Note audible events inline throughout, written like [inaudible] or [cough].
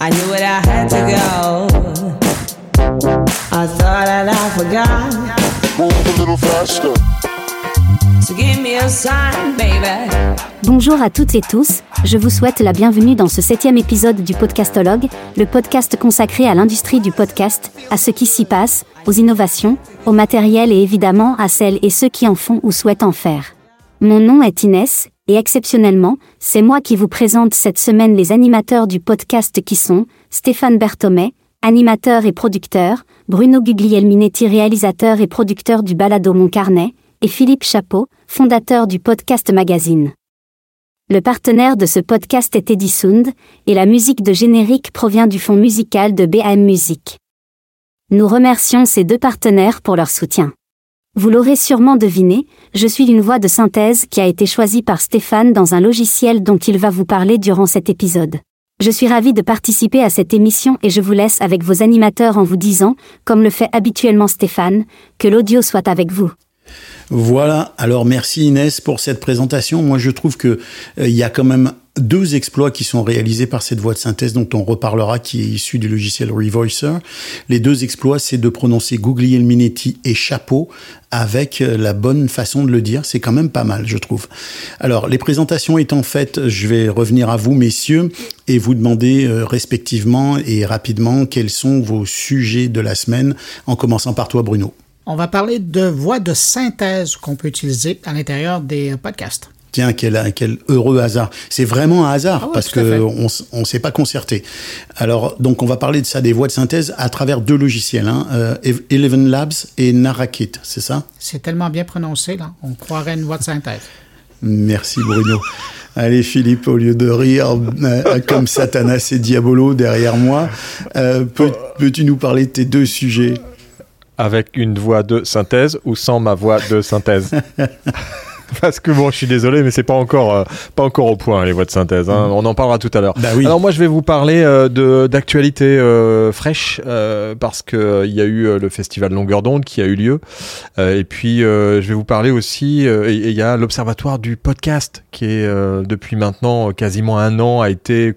I knew I had to go. I thought that I forgot. Move a little faster. So give me a sign, baby. Bonjour à toutes et tous, je vous souhaite la bienvenue dans ce septième épisode du Podcastologue, le podcast consacré à l'industrie du podcast, à ce qui s'y passe, aux innovations, au matériel et évidemment à celles et ceux qui en font ou souhaitent en faire. Mon nom est Inès, et exceptionnellement, c'est moi qui vous présente cette semaine les animateurs du podcast qui sont Stéphane Berthomet, animateur et producteur, Bruno Guglielminetti, réalisateur et producteur du Balado Mon Carnet, et Philippe Chapeau, fondateur du Podcast Magazine. Le partenaire de ce podcast est Edisound, et la musique de générique provient du fonds musical de BAM Music. Nous remercions ces deux partenaires pour leur soutien. Vous l'aurez sûrement deviné, je suis une voix de synthèse qui a été choisie par Stéphane dans un logiciel dont il va vous parler durant cet épisode. Je suis ravi de participer à cette émission et je vous laisse avec vos animateurs en vous disant, comme le fait habituellement Stéphane, que l'audio soit avec vous. Voilà, alors merci Inès pour cette présentation. Moi je trouve que euh, il y a quand même deux exploits qui sont réalisés par cette voix de synthèse dont on reparlera, qui est issue du logiciel Revoicer. Les deux exploits, c'est de prononcer Guglielminetti et Chapeau avec euh, la bonne façon de le dire. C'est quand même pas mal, je trouve. Alors, les présentations étant faites, je vais revenir à vous, messieurs, et vous demander euh, respectivement et rapidement quels sont vos sujets de la semaine, en commençant par toi, Bruno. On va parler de voix de synthèse qu'on peut utiliser à l'intérieur des podcasts. Tiens, quel, quel heureux hasard. C'est vraiment un hasard Ah ouais, parce que on, on s'est pas concerté. Alors, donc, on va parler de ça, des voix de synthèse à travers deux logiciels, hein, euh, Eleven Labs et Narakit, c'est ça? C'est tellement bien prononcé, là, on croirait une voix de synthèse. Merci Bruno. Allez Philippe, au lieu de rire euh, [laughs] comme Satanas et Diabolo derrière moi, euh, peux- peux-tu nous parler de tes deux sujets? Avec une voix de synthèse ou sans ma voix de synthèse [laughs] Parce que bon, je suis désolé, mais c'est pas encore euh, pas encore au point les voix de synthèse. hein. On en parlera tout à l'heure. Bah oui. Alors moi, je vais vous parler euh, de d'actualité euh, fraîche euh, parce que il y a eu euh, le festival Longueur d'onde qui a eu lieu, et puis je vais vous parler aussi. il y a l'observatoire du podcast qui est depuis maintenant quasiment un an a été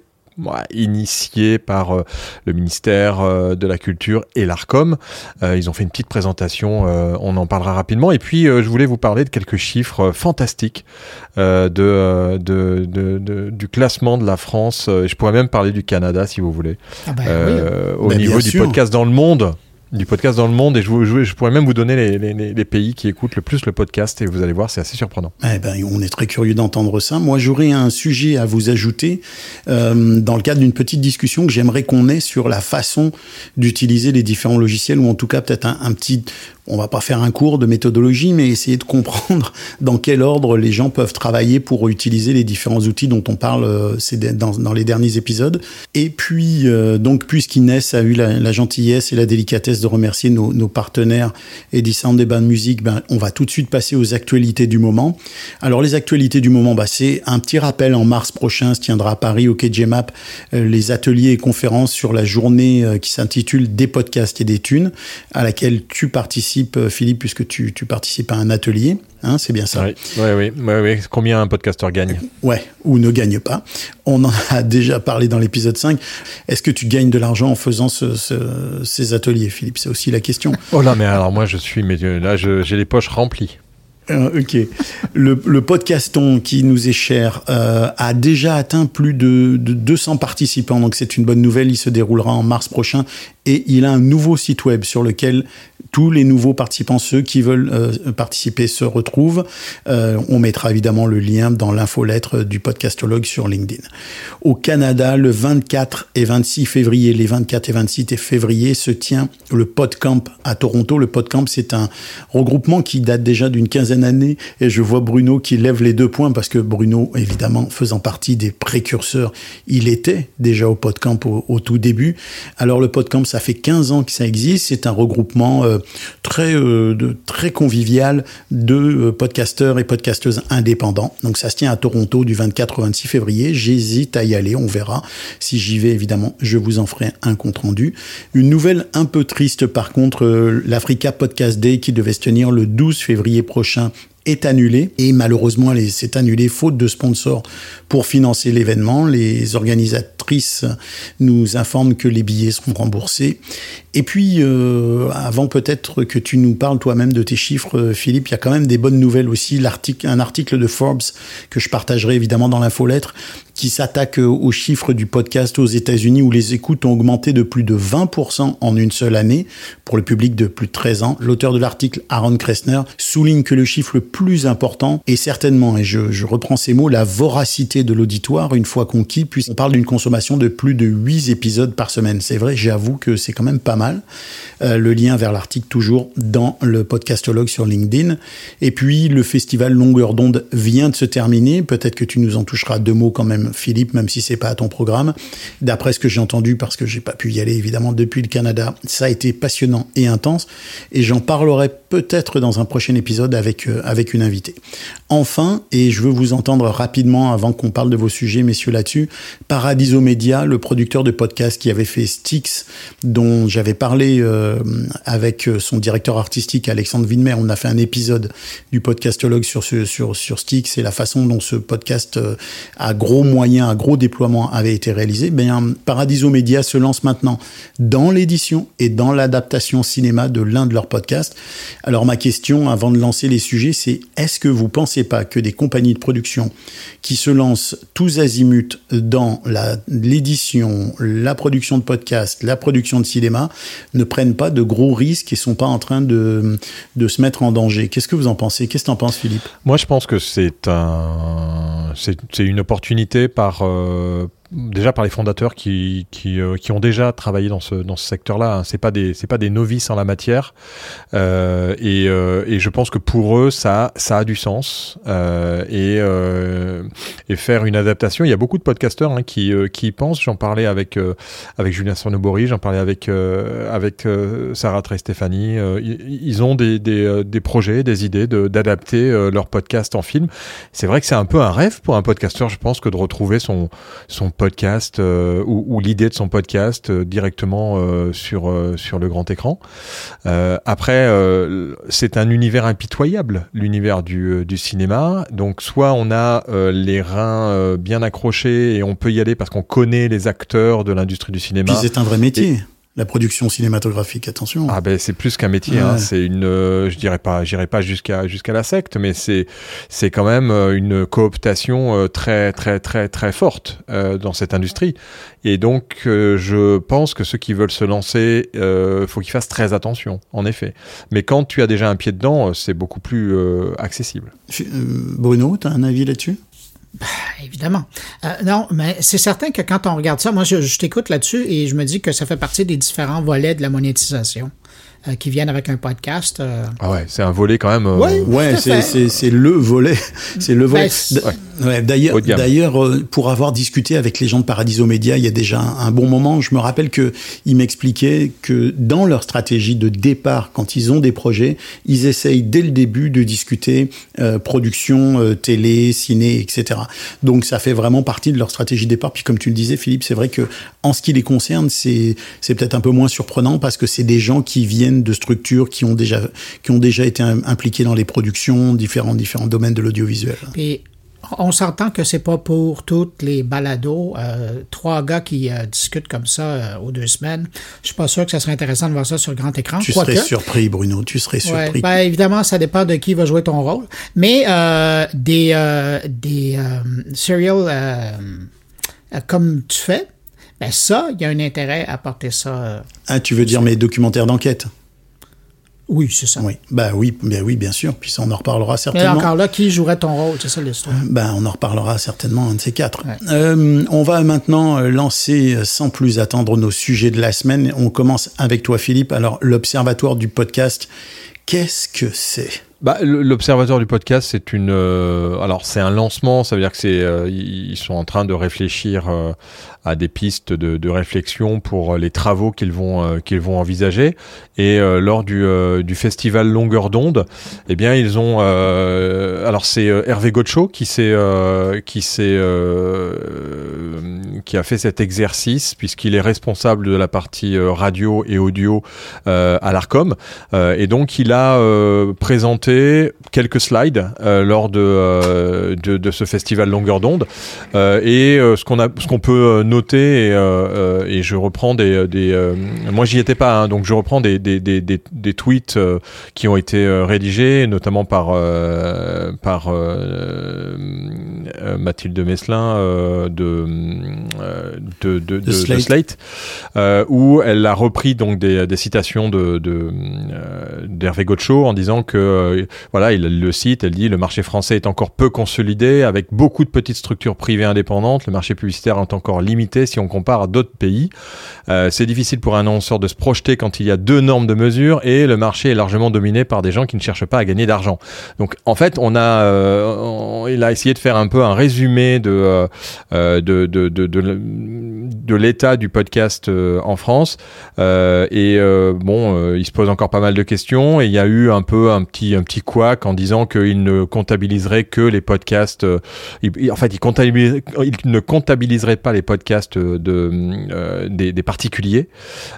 initié par euh, le ministère euh, de la Culture et l'ARCOM. Euh, ils ont fait une petite présentation, euh, on en parlera rapidement. Et puis, euh, je voulais vous parler de quelques chiffres euh, fantastiques euh, de, euh, de, de- de- du classement de la France. Euh, je pourrais même parler du Canada, si vous voulez, Ah ben oui. Euh, au niveau du sûr. podcast dans le monde. Du podcast dans le monde, et je, pourrais même vous donner les, pays qui écoutent le plus le podcast, et vous allez voir, c'est assez surprenant. Eh ben, on est très curieux d'entendre ça. Moi, j'aurais un sujet à vous ajouter euh, dans le cadre d'une petite discussion que j'aimerais qu'on ait sur la façon d'utiliser les différents logiciels, ou en tout cas peut-être un petit. On va pas faire un cours de méthodologie, mais essayer de comprendre [laughs] dans quel ordre les gens peuvent travailler pour utiliser les différents outils dont on parle euh, de- dans, les derniers épisodes. Et puis, euh, donc, puisqu'Inès a eu la, gentillesse et la délicatesse de remercier nos, partenaires et Band Music, ben, on va tout de suite passer aux actualités du moment. Alors, les actualités du moment, bah, c'est un petit rappel. En mars prochain se tiendra à Paris, au KGMAP, euh, les ateliers et conférences sur la journée euh, qui s'intitule Des podcasts et des thunes, à laquelle tu participes, euh, Philippe, puisque tu, tu participes à un atelier. Hein, c'est bien ça. Oui, oui, oui, oui. Combien un podcasteur gagne? Ouais, ou ne gagne pas. On en a [laughs] déjà parlé dans l'épisode 5. Est-ce que tu gagnes de l'argent en faisant ce- ce- ces ateliers, Philippe? C'est aussi la question. [laughs] Oh là, mais alors moi, je suis, mais euh, là, j'ai les poches remplies. Euh, ok. Le, le podcaston qui nous est cher euh, a déjà atteint plus de, de 200 participants, donc c'est une bonne nouvelle. Il se déroulera en mars prochain et il a un nouveau site web sur lequel tous les nouveaux participants, ceux qui veulent euh, participer, se retrouvent. Euh, on mettra évidemment le lien dans l'infolettre du podcastologue sur LinkedIn. Au Canada, le 24 et 26 février, les 24 et 26 février, se tient le PodCamp à Toronto. Le PodCamp, c'est un regroupement qui date déjà d'une quinzaine d'années et je vois Bruno qui lève les deux points parce que Bruno, évidemment, faisant partie des précurseurs, il était déjà au PodCamp au, tout début. Alors le PodCamp, ça fait 15 ans que ça existe. C'est un regroupement euh, très, euh, très convivial de euh, podcasteurs et podcasteuses indépendants. Donc ça se tient à Toronto du 24 au 26 février. J'hésite à y aller, on verra. Si j'y vais, évidemment, je vous en ferai un compte rendu. Une nouvelle un peu triste, par contre, euh, l'Africa Podcast Day qui devait se tenir le 12 février prochain est annulé et malheureusement c'est annulé faute de sponsors pour financer l'événement. Les organisatrices nous informent que les billets seront remboursés. Et puis, euh, avant peut-être que tu nous parles toi-même de tes chiffres, euh, Philippe, il y a quand même des bonnes nouvelles aussi. L'article, un article de Forbes que je partagerai évidemment dans l'infolettre, qui s'attaque aux chiffres du podcast aux États-Unis où les écoutes ont augmenté de plus de 20% en une seule année pour le public de plus de 13 ans. L'auteur de l'article, Aaron Kressner, souligne que le chiffre le plus important est certainement, et je, je reprends ces mots, la voracité de l'auditoire une fois conquis, puisqu'on parle d'une consommation de plus de 8 épisodes par semaine. C'est vrai, j'avoue que c'est quand même pas mal. Euh, le lien vers l'article toujours dans le podcastologue sur LinkedIn. Et puis, le festival Longueur d'onde vient de se terminer. Peut-être que tu nous en toucheras deux mots quand même, Philippe, même si c'est pas à ton programme. D'après ce que j'ai entendu, parce que j'ai pas pu y aller évidemment depuis le Canada, ça a été passionnant et intense. Et j'en parlerai peut-être dans un prochain épisode avec, euh, avec une invitée. Enfin, et je veux vous entendre rapidement avant qu'on parle de vos sujets, messieurs, là-dessus, Paradiso Media, le producteur de podcast qui avait fait Styx, dont j'avais parlé euh, avec son directeur artistique Alexandre Widmer. On a fait un épisode du podcastologue sur, ce, sur, sur et la façon dont ce podcast euh, à gros moyens, à gros déploiement avait été réalisé. Bien, Paradiso Media se lance maintenant dans l'édition et dans l'adaptation cinéma de l'un de leurs podcasts. Alors ma question avant de lancer les sujets, c'est est-ce que vous pensez pas que des compagnies de production qui se lancent tous azimuts dans l'édition, la production de podcasts, la production de cinéma, ne prennent pas de gros risques et sont pas en train de, de se mettre en danger? Qu'est-ce que vous en pensez? Qu'est-ce que t'en penses, Philippe? Moi, je pense que c'est un, une opportunité par euh, déjà par les fondateurs qui qui, euh, qui ont déjà travaillé dans ce dans ce secteur-là. hein. C'est pas des pas des novices en la matière Euh, et euh, et je pense que pour eux ça ça a du sens et et faire une adaptation. Il y a beaucoup de podcasteurs hein, qui qui y pensent. J'en parlais avec avec Julien Sonobori, j'en parlais avec avec Sarah Trey Stéphanie. Ils, ont des des, des projets, des idées d'adapter leur podcast en film. C'est vrai que c'est un peu un rêve pour un podcasteur, je pense, que de retrouver son son podcast euh, ou, ou l'idée de son podcast euh, directement euh, sur sur le grand écran. Après, c'est un univers impitoyable, l'univers du, du cinéma. Donc, soit on a les reins bien accrochés et on peut y aller parce qu'on connaît les acteurs de l'industrie du cinéma. Puis c'est un vrai métier, la production cinématographique, attention. Ah ben c'est plus qu'un métier, Ouais. hein. c'est une, euh, je dirais pas, j'irai pas jusqu'à jusqu'à la secte, mais c'est c'est quand même euh, une cooptation euh, très très très très forte euh, dans cette industrie. Et donc je pense que ceux qui veulent se lancer, faut qu'ils fassent très attention, en effet. Mais quand tu as déjà un pied dedans, c'est beaucoup plus accessible. Bruno, t'as un avis là-dessus? Évidemment. Euh, non, mais c'est certain que quand on regarde ça, moi, je, je t'écoute là-dessus et je me dis que ça fait partie des différents volets de la monétisation euh, qui viennent avec un podcast. euh. Ah ouais, c'est un volet quand même. euh, Ouais. C'est, fait. c'est, c'est le volet. [laughs] C'est le volet. Ben, ouais, d'ailleurs, d'ailleurs, euh, pour avoir discuté avec les gens de Paradiso Media il y a déjà un, un bon moment, je me rappelle que ils m'expliquaient que dans leur stratégie de départ, quand ils ont des projets, ils essayent dès le début de discuter euh, production, euh, télé, ciné, etc. Donc ça fait vraiment partie de leur stratégie de départ. Puis comme tu le disais, Philippe, c'est vrai que en ce qui les concerne, c'est c'est peut-être un peu moins surprenant parce que c'est des gens qui viennent de structures qui ont déjà qui ont déjà été im- impliqués dans les productions, différents différents domaines de l'audiovisuel. Puis on s'entend que c'est pas pour toutes les balados. euh, trois gars qui euh, discutent comme ça euh, aux deux semaines. Je suis pas sûr que ça serait intéressant de voir ça sur grand écran. Tu serais surpris, Bruno. Tu serais Ouais, surpris. ben, évidemment, ça dépend de qui va jouer ton rôle. Mais euh, des, des serial comme tu fais, ben ça, il y a un intérêt à porter ça. Ah, tu veux dire mes documentaires d'enquête? Oui, c'est ça. Oui. Bah oui, bien oui, bien sûr. Puis ça, on en reparlera Mais certainement. encore là, qui jouerait ton rôle? C'est ça l'histoire. Ben, on en reparlera certainement un de ces quatre. Ouais. Euh, on va maintenant euh, lancer, euh, sans plus attendre, nos sujets de la semaine. On commence avec toi, Philippe. Alors, l'Observatoire du podcast, qu'est-ce que c'est? Bah, l- l'observateur du podcast, c'est une. euh, alors, c'est un lancement. Ça veut dire que c'est. euh, ils sont en train de réfléchir euh, à des pistes de, réflexion pour les travaux qu'ils vont qu'ils vont envisager. Et lors du, du festival Longueur d'onde, eh bien, ils ont. alors, c'est Hervé Gotcho qui s'est qui qui a fait cet exercice puisqu'il est responsable de la partie radio et audio à l'Arcom. Et donc, il a euh, présenté quelques slides euh, lors de, euh, de, de ce festival longueur d'onde et ce qu'on a ce qu'on peut noter et, et je reprends des, des moi j'y étais pas hein, donc je reprends des, des, des, tweets qui ont été rédigés notamment par par Mathilde Meslin de, de, de, de, de Slate. Slate, où elle a repris donc des, des citations d'Hervé Gotcho en disant que euh, voilà il le cite elle dit le marché français est encore peu consolidé avec beaucoup de petites structures privées indépendantes. Le marché publicitaire est encore limité si on compare à d'autres pays. Euh, c'est difficile pour un annonceur de se projeter quand il y a deux normes de mesure et le marché est largement dominé par des gens qui ne cherchent pas à gagner d'argent. Donc en fait on a euh, il a essayé de faire un peu un résumé de de de de, de, l'état du podcast en France. Et bon, il se pose encore pas mal de questions et il y a eu un peu un petit un petit couac en disant qu'il ne comptabiliserait que les podcasts. euh, en fait, il, ne comptabiliserait pas les podcasts de euh, des, particuliers,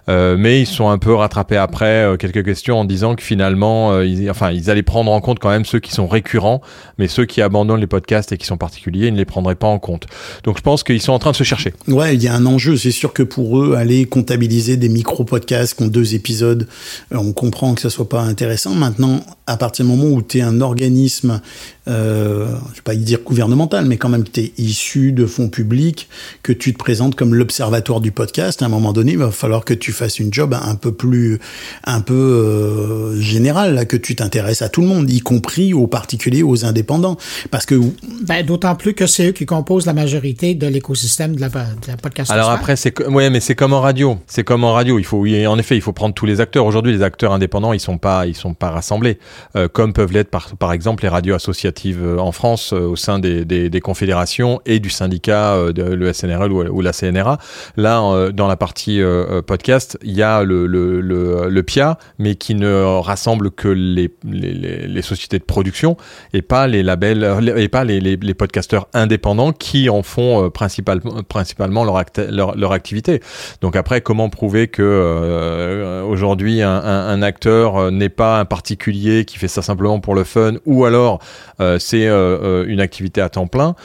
euh, mais ils sont un peu rattrapés après quelques questions en disant que finalement, enfin, ils allaient prendre en compte quand même ceux qui sont récurrents, mais ceux qui abandonnent les podcasts et qui sont particuliers, ils ne les prendraient pas en compte. Donc, je pense qu'ils sont en train de se chercher. Ouais, il y a un enjeu. C'est sûr que pour eux, aller comptabiliser des micro-podcasts qui ont deux épisodes, on comprend que ça soit pas intéressant. Maintenant, à partir du moment où tu es un organisme, euh, je vais pas y dire gouvernemental, mais quand même que tu es issu de fonds publics, que tu te présentes comme l'observatoire du podcast, à un moment donné, il va falloir que tu fasses une job un peu plus, un peu euh, général, là, que tu t'intéresses à tout le monde, y compris aux particuliers, aux indépendants. Parce que Ben, D'autant plus que c'est eux qui composent la majorité de l'écosystème de la, de la podcast. Alors après, c'est ouais, mais c'est comme en radio. C'est comme en radio. Il faut, en effet, il faut prendre tous les acteurs. Aujourd'hui, les acteurs indépendants, ils sont pas, ils sont pas rassemblés, euh, comme peuvent l'être par, par exemple les radios associatives euh, en France euh, au sein des, des, confédérations et du syndicat le SNRL ou, la CNRA. Là, dans la partie podcast, il y a le, le, le, PIA, mais qui ne rassemble que les, les, les, sociétés de production et pas les labels et pas les, les, les podcasteurs indépendants qui en font principal, principalement leur, acte- leur, leur activité. Donc après, comment prouver que aujourd'hui un, un, acteur n'est pas un particulier qui fait ça simplement pour le fun ou alors euh, c'est euh, euh, une activité à temps plein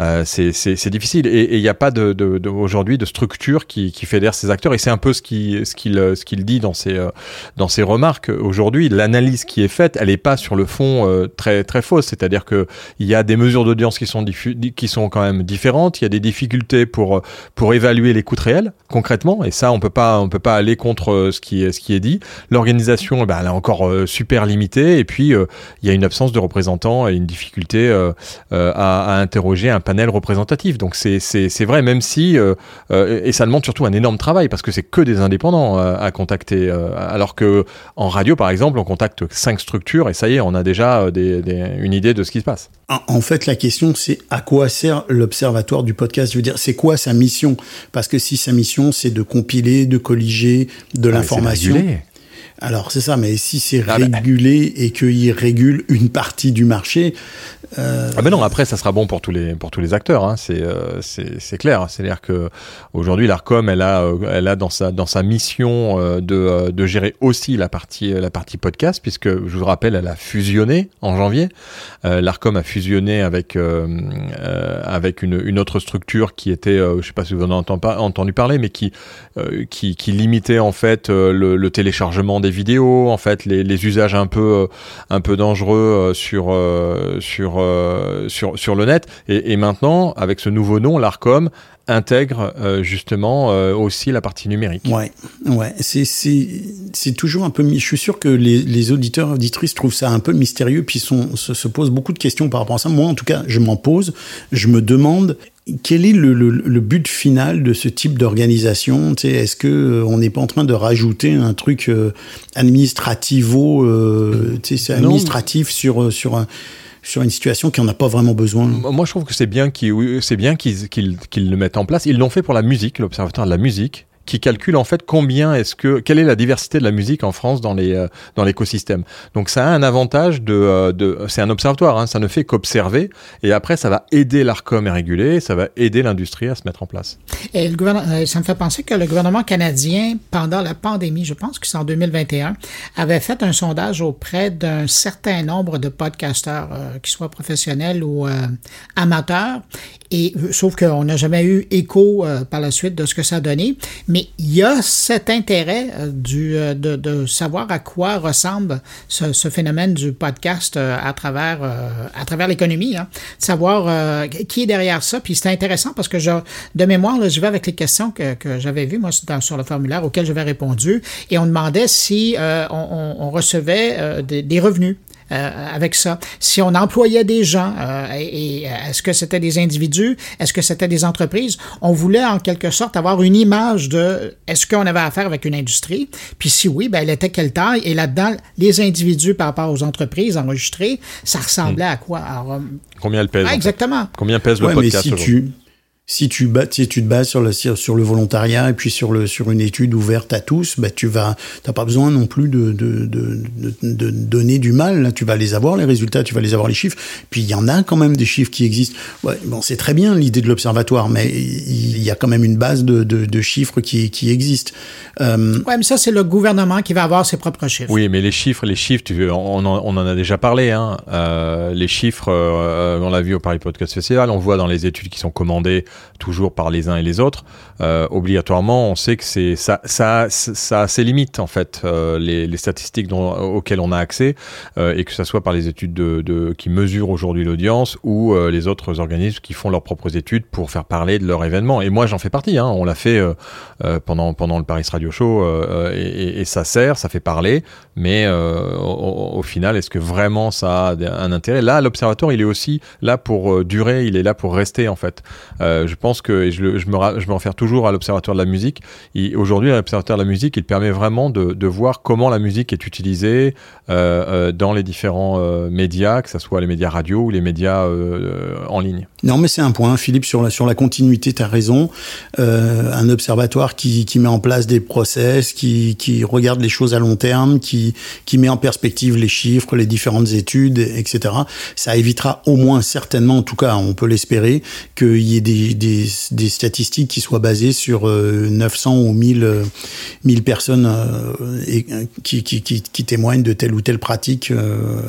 euh, c'est difficile. Et il n'y a pas de, aujourd'hui de structure qui, qui fédère ces acteurs et c'est un peu ce qui ce qu'il ce qu'il dit dans ses dans ses remarques. Aujourd'hui l'analyse qui est faite elle n'est pas sur le fond très très fausse. C'est-à-dire que il y a des mesures d'audience qui sont qui sont quand même différentes. Il y a des difficultés pour pour évaluer les coûts réels concrètement. Et ça on peut pas on peut pas aller contre ce qui ce qui est dit. L'organisation eh ben, elle est encore euh, super limitée. Et puis euh, il y a une absence de représentants et une difficulté euh, à, à interroger un panel représentatif. Donc c'est c'est c'est vrai même si et ça demande surtout un énorme travail parce que c'est que des indépendants à contacter alors que en radio par exemple on contacte cinq structures et ça y est on a déjà des, des- une idée de ce qui se passe. En fait, la question, c'est à quoi sert l'observatoire du podcast? Je veux dire, c'est quoi sa mission? Parce que si sa mission, c'est de compiler, de colliger de Ah, l'information. Alors, c'est ça, mais si c'est Ah, bah. régulé et qu'il régule une partie du marché, euh, Ah ben non, après ça sera bon pour tous les pour tous les acteurs, hein. c'est euh, c'est clair. C'est-à-dire que aujourd'hui l'Arcom, elle a euh, elle a dans sa dans sa mission euh, de euh, de gérer aussi la partie la partie podcast, puisque je vous rappelle, elle a fusionné en janvier. L'Arcom a fusionné avec avec une une autre structure qui était, je sais pas si vous en avez entendu, par- entendu parler, mais qui qui qui limitait en fait le, le téléchargement des vidéos, en fait les les usages un peu un peu dangereux sur sur euh, sur sur le net et, et maintenant avec ce nouveau nom l'Arcom intègre euh, justement euh, aussi la partie numérique. Ouais, ouais, c'est c'est c'est toujours un peu. Je suis sûr que les, les auditeurs auditrices trouvent ça un peu mystérieux, puis sont, se, se posent beaucoup de questions par rapport à ça. Moi, en tout cas, je m'en pose. Je me demande quel est le, le, le but final de ce type d'organisation? Est-ce que euh, on n'est pas en train de rajouter un truc euh, administrativo, euh, administratif sur sur un sur une situation qui en a pas vraiment besoin. Moi, je trouve que c'est bien qu'ils le mettent en place. Ils l'ont fait pour la musique, l'Observatoire de la musique, qui calcule en fait combien est-ce que quelle est la diversité de la musique en France dans les euh, dans l'écosystème. Donc ça a un avantage de, euh, de c'est un observatoire, hein, ça ne fait qu'observer et après ça va aider l'Arcom à réguler, ça va aider l'industrie à se mettre en place. Euh, ça me fait penser que le gouvernement canadien, pendant la pandémie, je pense que c'est en 2021, avait fait un sondage auprès d'un certain nombre de podcasteurs, euh, qu'ils soient professionnels ou amateurs. Et sauf qu'on n'a jamais eu écho par la suite de ce que ça a donné, mais il y a cet intérêt euh, euh, de, savoir à quoi ressemble ce, phénomène du podcast euh, à travers l'économie, hein. savoir qui est derrière ça. Puis c'est intéressant parce que je, de mémoire, là, je vais avec les questions que, j'avais vues moi sur le formulaire auquel j'avais répondu, et on demandait si on, recevait des, revenus avec ça. Si on employait des gens, euh, et, et est-ce que c'était des individus, est-ce que c'était des entreprises, on voulait en quelque sorte avoir une image de est-ce qu'on avait affaire avec une industrie, puis si oui, ben elle était quelle taille, et là-dedans, les individus par rapport aux entreprises enregistrées, ça ressemblait à quoi? Alors, euh, Combien elle pèse ah, en fait? Exactement. Combien pèse le Ouais, mais podcast si aujourd'hui? tu, si tu, bas, si tu te bases sur le, sur sur le volontariat et puis sur, le, sur une étude ouverte à tous, bah, tu vas, t'as pas besoin non plus de, de, de, de, de donner du mal. Là, tu vas les avoir, les résultats, tu vas les avoir, les chiffres. Puis il y en a quand même des chiffres qui existent. Ouais, bon, c'est très bien l'idée de l'observatoire, mais il y a quand même une base de, de, de chiffres qui, qui existe. Euh, Ouais, mais ça, c'est le gouvernement qui va avoir ses propres chiffres. Oui, mais les chiffres, les chiffres, tu veux, on, en, on en a déjà parlé. Hein. Euh, les chiffres, euh, on l'a vu au Paris Podcast Festival, on voit dans les études qui sont commandées toujours par les uns et les autres. Euh, obligatoirement, on sait que c'est ça, ça, a ses limites en fait, euh, les, statistiques auxquelles on a accès, euh, et que ça soit par les études de, de qui mesurent aujourd'hui l'audience ou les autres organismes qui font leurs propres études pour faire parler de leur événement. Et moi, j'en fais partie. Hein. On l'a fait pendant le Paris Radio Show, et, ça sert, ça fait parler, mais au, au, final, est-ce que vraiment ça a un intérêt? Là, l'observatoire, il est aussi là pour durer, il est là pour rester en fait. Je pense que je, le, je, me, je me réfère toujours à l'observatoire de la musique. Aujourd'hui, l'observatoire de la musique, il permet vraiment de, de voir comment la musique est utilisée euh, euh, dans les différents euh, médias, que ce soit les médias radio ou les médias en ligne. Non, mais c'est un point, Philippe, sur la, sur la continuité, tu as raison. Un observatoire qui, qui met en place des process, qui, qui regarde les choses à long terme, qui, qui met en perspective les chiffres, les différentes études, etc. Ça évitera au moins certainement, en tout cas, on peut l'espérer, qu'il y ait des, des, des, statistiques qui soient basées sur euh, 900 ou 1000, euh, 1000 personnes euh, et, qui, qui, qui, qui, témoignent de telle ou telle pratique euh,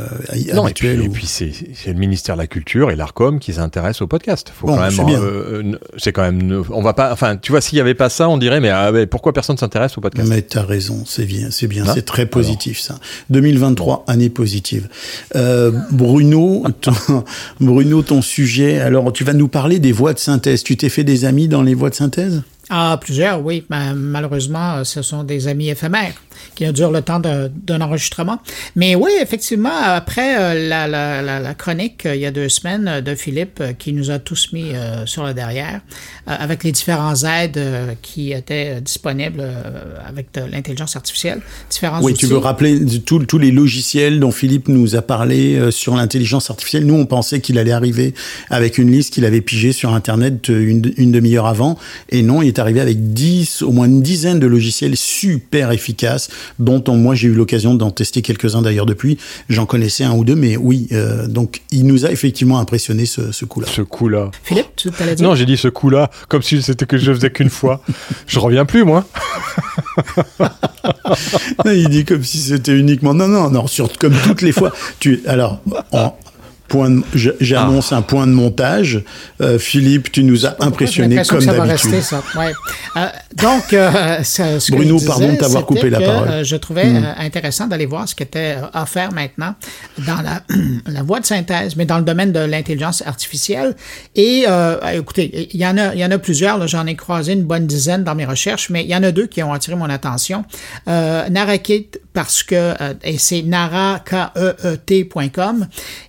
non, habituelle. Et puis, ou... puis c'est le ministère de la Culture et l'Arcom qui s'intéressent au podcast. Faut bon, quand même, euh, c'est quand même, on va pas, enfin, tu vois, s'il y avait pas ça, on dirait, mais, ah, mais pourquoi personne s'intéresse au podcast? Mais t'as raison, c'est bien, c'est bien, hein c'est très positif ça. 2023, année positive. Euh, Bruno, ton, [laughs] Bruno, ton sujet. Alors, tu vas nous parler des voix de synthèse. Tu t'es fait des amis dans les voix de synthèse? Ah, plusieurs, oui. Mais malheureusement, ce sont des amis éphémères qui durent le temps d'un enregistrement. Mais oui, effectivement, après euh, la, la, la, la, chronique euh, il y a deux semaines de Philippe euh, qui nous a tous mis euh, sur le derrière avec les différents aides euh, qui étaient disponibles euh, avec de l'intelligence artificielle, différents Oui, outils. tu veux rappeler tous les logiciels dont Philippe nous a parlé euh, sur l'intelligence artificielle. Nous, on pensait qu'il allait arriver avec une liste qu'il avait pigée sur Internet une, une demi-heure avant. Et non, il est arrivé avec 10, au moins une dizaine de logiciels super efficaces dont on, moi j'ai eu l'occasion d'en tester quelques-uns d'ailleurs depuis. J'en connaissais un ou deux, mais oui, euh, donc il nous a effectivement impressionné ce, ce coup-là. Ce coup-là. Philippe, tu allais dire Non, j'ai dit ce coup-là, comme si c'était que je faisais qu'une fois. Je reviens plus, moi. [laughs] il dit comme si c'était uniquement. Non, non, non, sur, comme toutes les fois. Tu, alors, en, point j'annonce ah. un point de montage. Euh, Philippe, tu nous as impressionné comme d'habitude. Ouais. Euh, donc, euh, [laughs] ce, ce Bruno, disais, pardon de t'avoir coupé la que, parole. Euh, je trouvais mm. intéressant d'aller voir ce qui était offert maintenant dans la, [clears throat] la voie de synthèse, mais dans le domaine de l'intelligence artificielle. Et euh, écoutez, il y en a, il y en a plusieurs. J'en ai croisé une bonne dizaine dans mes recherches, mais il y en a deux qui ont attiré mon attention. Euh, Narakit parce que et c'est nara k e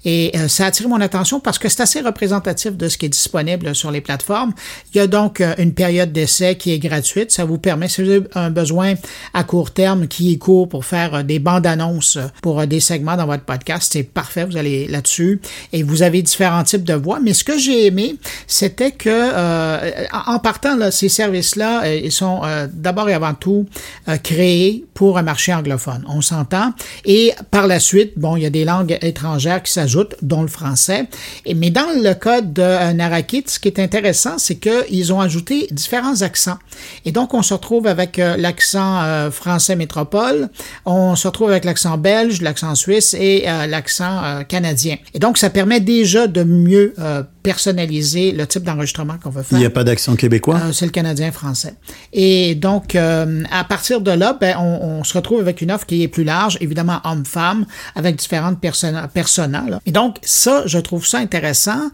et ça a attiré mon attention parce que c'est assez représentatif de ce qui est disponible sur les plateformes. Il y a donc euh, une période d'essai qui est gratuite. Ça vous permet, si vous avez un besoin à court terme qui est court pour faire euh, des bandes annonces pour des segments dans votre podcast, c'est parfait. Vous allez là-dessus et vous avez différents types de voix. Mais ce que j'ai aimé, c'était que euh, en partant ces services-là, ils sont d'abord et avant tout créés pour un marché anglophone. On s'entend. Et par la suite, bon, il y a des langues étrangères qui s'ajoutent, dont le français. Et, mais dans le cas de euh, Narakit, ce qui est intéressant, c'est qu'ils ont ajouté différents accents. Et donc, on se retrouve avec euh, l'accent euh, français métropole, on se retrouve avec l'accent belge, l'accent suisse et l'accent canadien. Et donc, ça permet déjà de mieux personnaliser le type d'enregistrement qu'on veut faire. Il n'y a pas d'accent québécois? c'est le canadien-français. Et donc, à partir de là, ben, on, on, se retrouve avec une offre qui est plus large, évidemment homme-femme, avec différentes personnes personnelles. Et donc, ça, je trouve ça intéressant,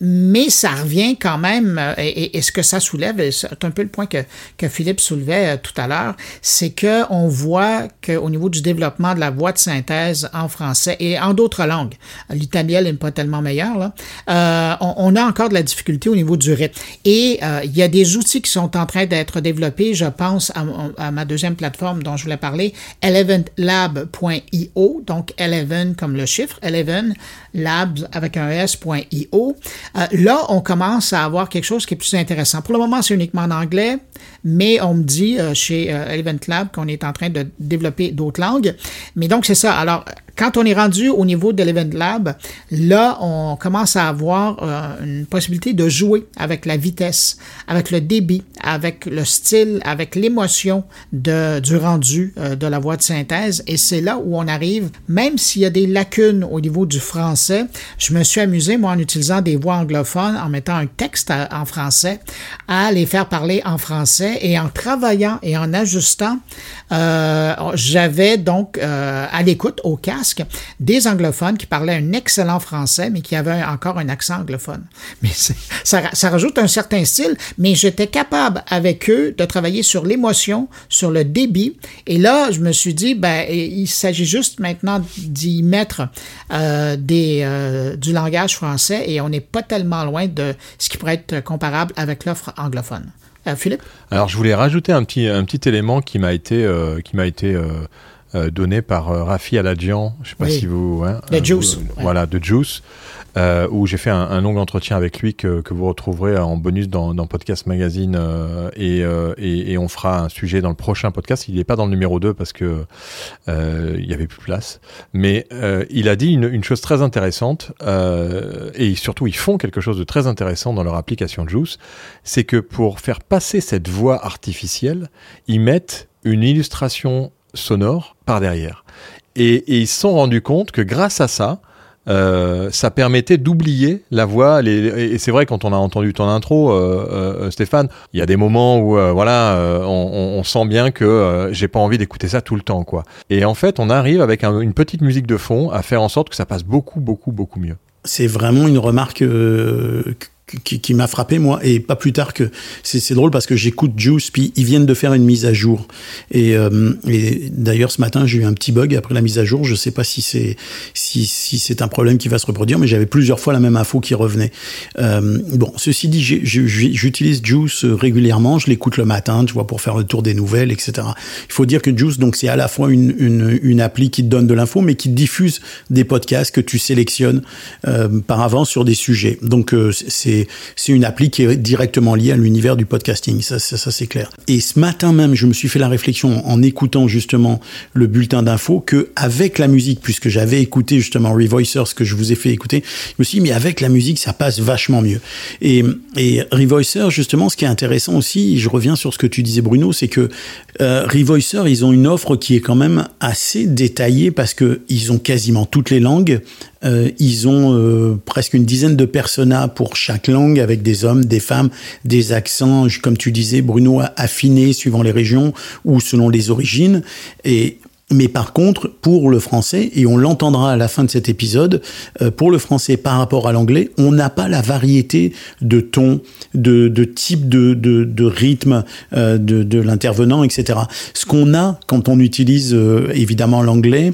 mais ça revient quand même, euh, et, ce que ça soulève, c'est un peu le point que, que Philippe soulevait euh, tout à l'heure, c'est qu'on voit qu'au niveau du développement de la voix de synthèse en français et en d'autres langues, l'italien n'est pas tellement meilleur, là, euh, on, a encore de la difficulté au niveau du rythme. Et il y a des outils qui sont en train d'être développés, je pense à, à, ma deuxième plateforme dont je voulais parler, eleventlab.io, donc eleven comme le chiffre, eleven labs avec un s.io. Euh, là, on commence à avoir quelque chose qui est plus intéressant. Pour le moment, c'est uniquement en anglais, mais on me dit euh, chez euh, Eleven Lab qu'on est en train de développer d'autres langues. Mais donc, c'est ça. Alors, quand on est rendu au niveau de l'Event Lab, là, on commence à avoir euh, une possibilité de jouer avec la vitesse, avec le débit, avec le style, avec l'émotion du rendu euh, de la voix de synthèse. Et c'est là où on arrive, même s'il y a des lacunes au niveau du français, je me suis amusé, moi, en utilisant des voix anglophones, en mettant un texte en français, à les faire parler en français et en travaillant et en ajustant, euh, j'avais donc à l'écoute au casque des anglophones qui parlaient un excellent français, mais qui avaient encore un accent anglophone. Mais ça, ça rajoute un certain style, mais j'étais capable avec eux de travailler sur l'émotion, sur le débit. Et là, je me suis dit, ben, il s'agit juste maintenant d'y mettre euh, des, euh, du langage français et on n'est pas tellement loin de ce qui pourrait être comparable avec l'offre anglophone. Euh, Philippe? Alors, je voulais rajouter un petit, un petit élément qui m'a été, qui m'a été euh, euh, donné par euh, Rafi Aladjian, je sais pas si vous... Hein, de Juice. Voilà, de Juice. Euh, où j'ai fait un, un, long entretien avec lui que, que vous retrouverez en bonus dans, dans Podcast Magazine euh, et, euh, et, et, on fera un sujet dans le prochain podcast. Il n'est pas dans le numéro 2 parce que euh, il y avait plus de place. Mais il a dit une, une, chose très intéressante et surtout ils font quelque chose de très intéressant dans leur application Juice, c'est que pour faire passer cette voix artificielle, ils mettent une illustration sonore derrière. Et, ils se sont rendus compte que grâce à ça, euh, ça permettait d'oublier la voix. Les, et c'est vrai quand on a entendu ton intro, euh, euh, Stéphane, il y a des moments où voilà, on, sent bien que j'ai pas envie d'écouter ça tout le temps, quoi. Et en fait, on arrive avec un, une petite musique de fond à faire en sorte que ça passe beaucoup, beaucoup, beaucoup mieux. C'est vraiment une remarque qui, qui m'a frappé moi et pas plus tard que c'est drôle parce que j'écoute Juice puis ils viennent de faire une mise à jour. Et, euh, et d'ailleurs ce matin j'ai eu un petit bug après la mise à jour. Je sais pas si c'est si, si c'est un problème qui va se reproduire mais j'avais plusieurs fois la même info qui revenait. Euh, bon ceci dit j'utilise Juice régulièrement. Je l'écoute le matin tu vois pour faire le tour des nouvelles etc il faut dire que Juice donc c'est à la fois une, une, une appli qui te donne de l'info mais qui diffuse des podcasts que tu sélectionnes euh, par avance sur des sujets. Donc euh, c'est une appli qui est directement liée à l'univers du podcasting, ça, c'est clair. Et ce matin même, je me suis fait la réflexion en écoutant justement le bulletin d'infos que avec la musique, puisque j'avais écouté justement Revoicer, ce que je vous ai fait écouter, je me suis dit mais avec la musique ça passe vachement mieux. Et, et Revoicer justement, ce qui est intéressant aussi, je reviens sur ce que tu disais Bruno, c'est que euh, Revoicer ils ont une offre qui est quand même assez détaillée parce que ils ont quasiment toutes les langues, euh, ils ont euh, presque une dizaine de personas pour chaque langue, avec des hommes, des femmes, des accents, comme tu disais, Bruno, affinés suivant les régions ou selon les origines. Et mais par contre, pour le français, et on l'entendra à la fin de cet épisode, euh, pour le français par rapport à l'anglais, on n'a pas la variété de tons, de, de type de, de, de rythme euh, de, de l'intervenant, etc. Ce qu'on a quand on utilise euh, évidemment l'anglais,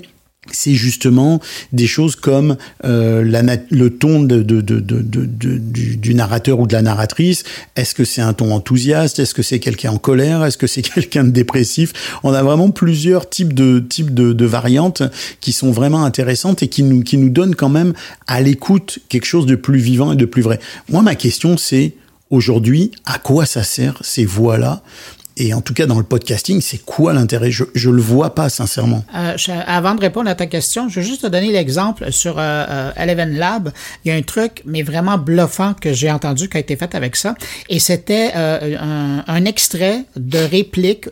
c'est justement des choses comme euh, le ton de, de, de, du, du, narrateur ou de la narratrice. Est-ce que c'est un ton enthousiaste? Est-ce que c'est quelqu'un en colère? Est-ce que c'est [laughs] quelqu'un de dépressif? On a vraiment plusieurs types de types de, variantes qui sont vraiment intéressantes et qui nous qui nous donnent quand même à l'écoute quelque chose de plus vivant et de plus vrai. Moi, ma question c'est aujourd'hui, à quoi ça sert ces voix-là? Et en tout cas, dans le podcasting, c'est quoi l'intérêt? Je ne le vois pas, sincèrement. Euh, avant de répondre à ta question, je vais juste te donner l'exemple sur euh, euh, Eleven Lab. Il y a un truc, mais vraiment bluffant, que j'ai entendu qui a été fait avec ça. Et c'était un, un, extrait de réplique.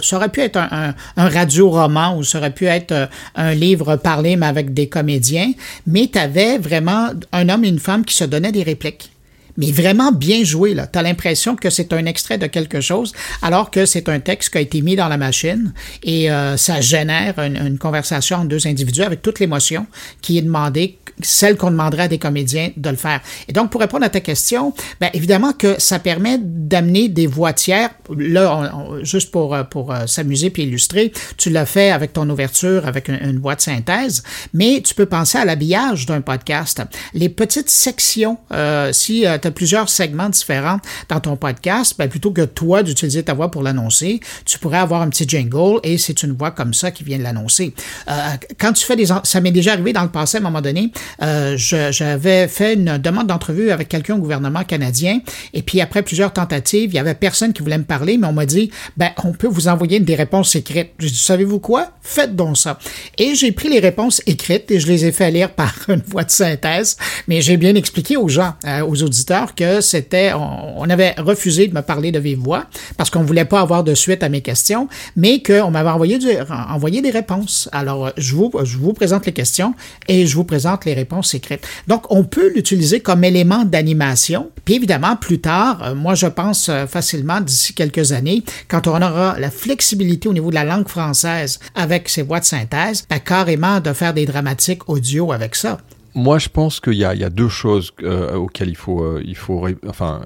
Ça aurait pu être un, un, radio-roman ou ça aurait pu être un livre parlé, mais avec des comédiens. Mais tu avais vraiment un homme et une femme qui se donnaient des répliques mais vraiment bien joué. Tu as l'impression que c'est un extrait de quelque chose, alors que c'est un texte qui a été mis dans la machine et euh, ça génère une, une, conversation entre deux individus avec toute l'émotion qui est demandée celle qu'on demanderait à des comédiens de le faire. Et donc, pour répondre à ta question, bien, évidemment que ça permet d'amener des voix tiers. Là, juste pour, euh, pour euh, s'amuser puis illustrer, tu l'as fait avec ton ouverture, avec une, voix de synthèse, mais tu peux penser à l'habillage d'un podcast. Les petites sections, euh, si euh, plusieurs segments différents dans ton podcast, bien, plutôt que toi d'utiliser ta voix pour l'annoncer, tu pourrais avoir un petit jingle et c'est une voix comme ça qui vient de l'annoncer. Euh, quand tu fais des... Ça m'est déjà arrivé dans le passé à un moment donné, euh, j'avais fait une demande d'entrevue avec quelqu'un au gouvernement canadien, et puis après plusieurs tentatives, il y avait personne qui voulait me parler, mais on m'a dit, ben, on peut vous envoyer des réponses écrites. J'ai dit, savez-vous quoi? Faites donc ça. Et j'ai pris les réponses écrites et je les ai fait lire par [laughs] une voix de synthèse, mais j'ai bien expliqué aux gens, euh, aux auditeurs, que c'était, on, avait refusé de me parler de vive voix parce qu'on voulait pas avoir de suite à mes questions, mais qu'on m'avait envoyé, des réponses. Alors, je vous, je vous présente les questions et je vous présente les réponse secrète. Donc, on peut l'utiliser comme élément d'animation. Puis évidemment, plus tard, euh, moi je pense euh, facilement d'ici quelques années, quand on aura la flexibilité au niveau de la langue française avec ces voix de synthèse, ben, carrément de faire des dramatiques audio avec ça. Moi, je pense qu'il y, a deux choses euh, auxquelles il faut, il faut, enfin,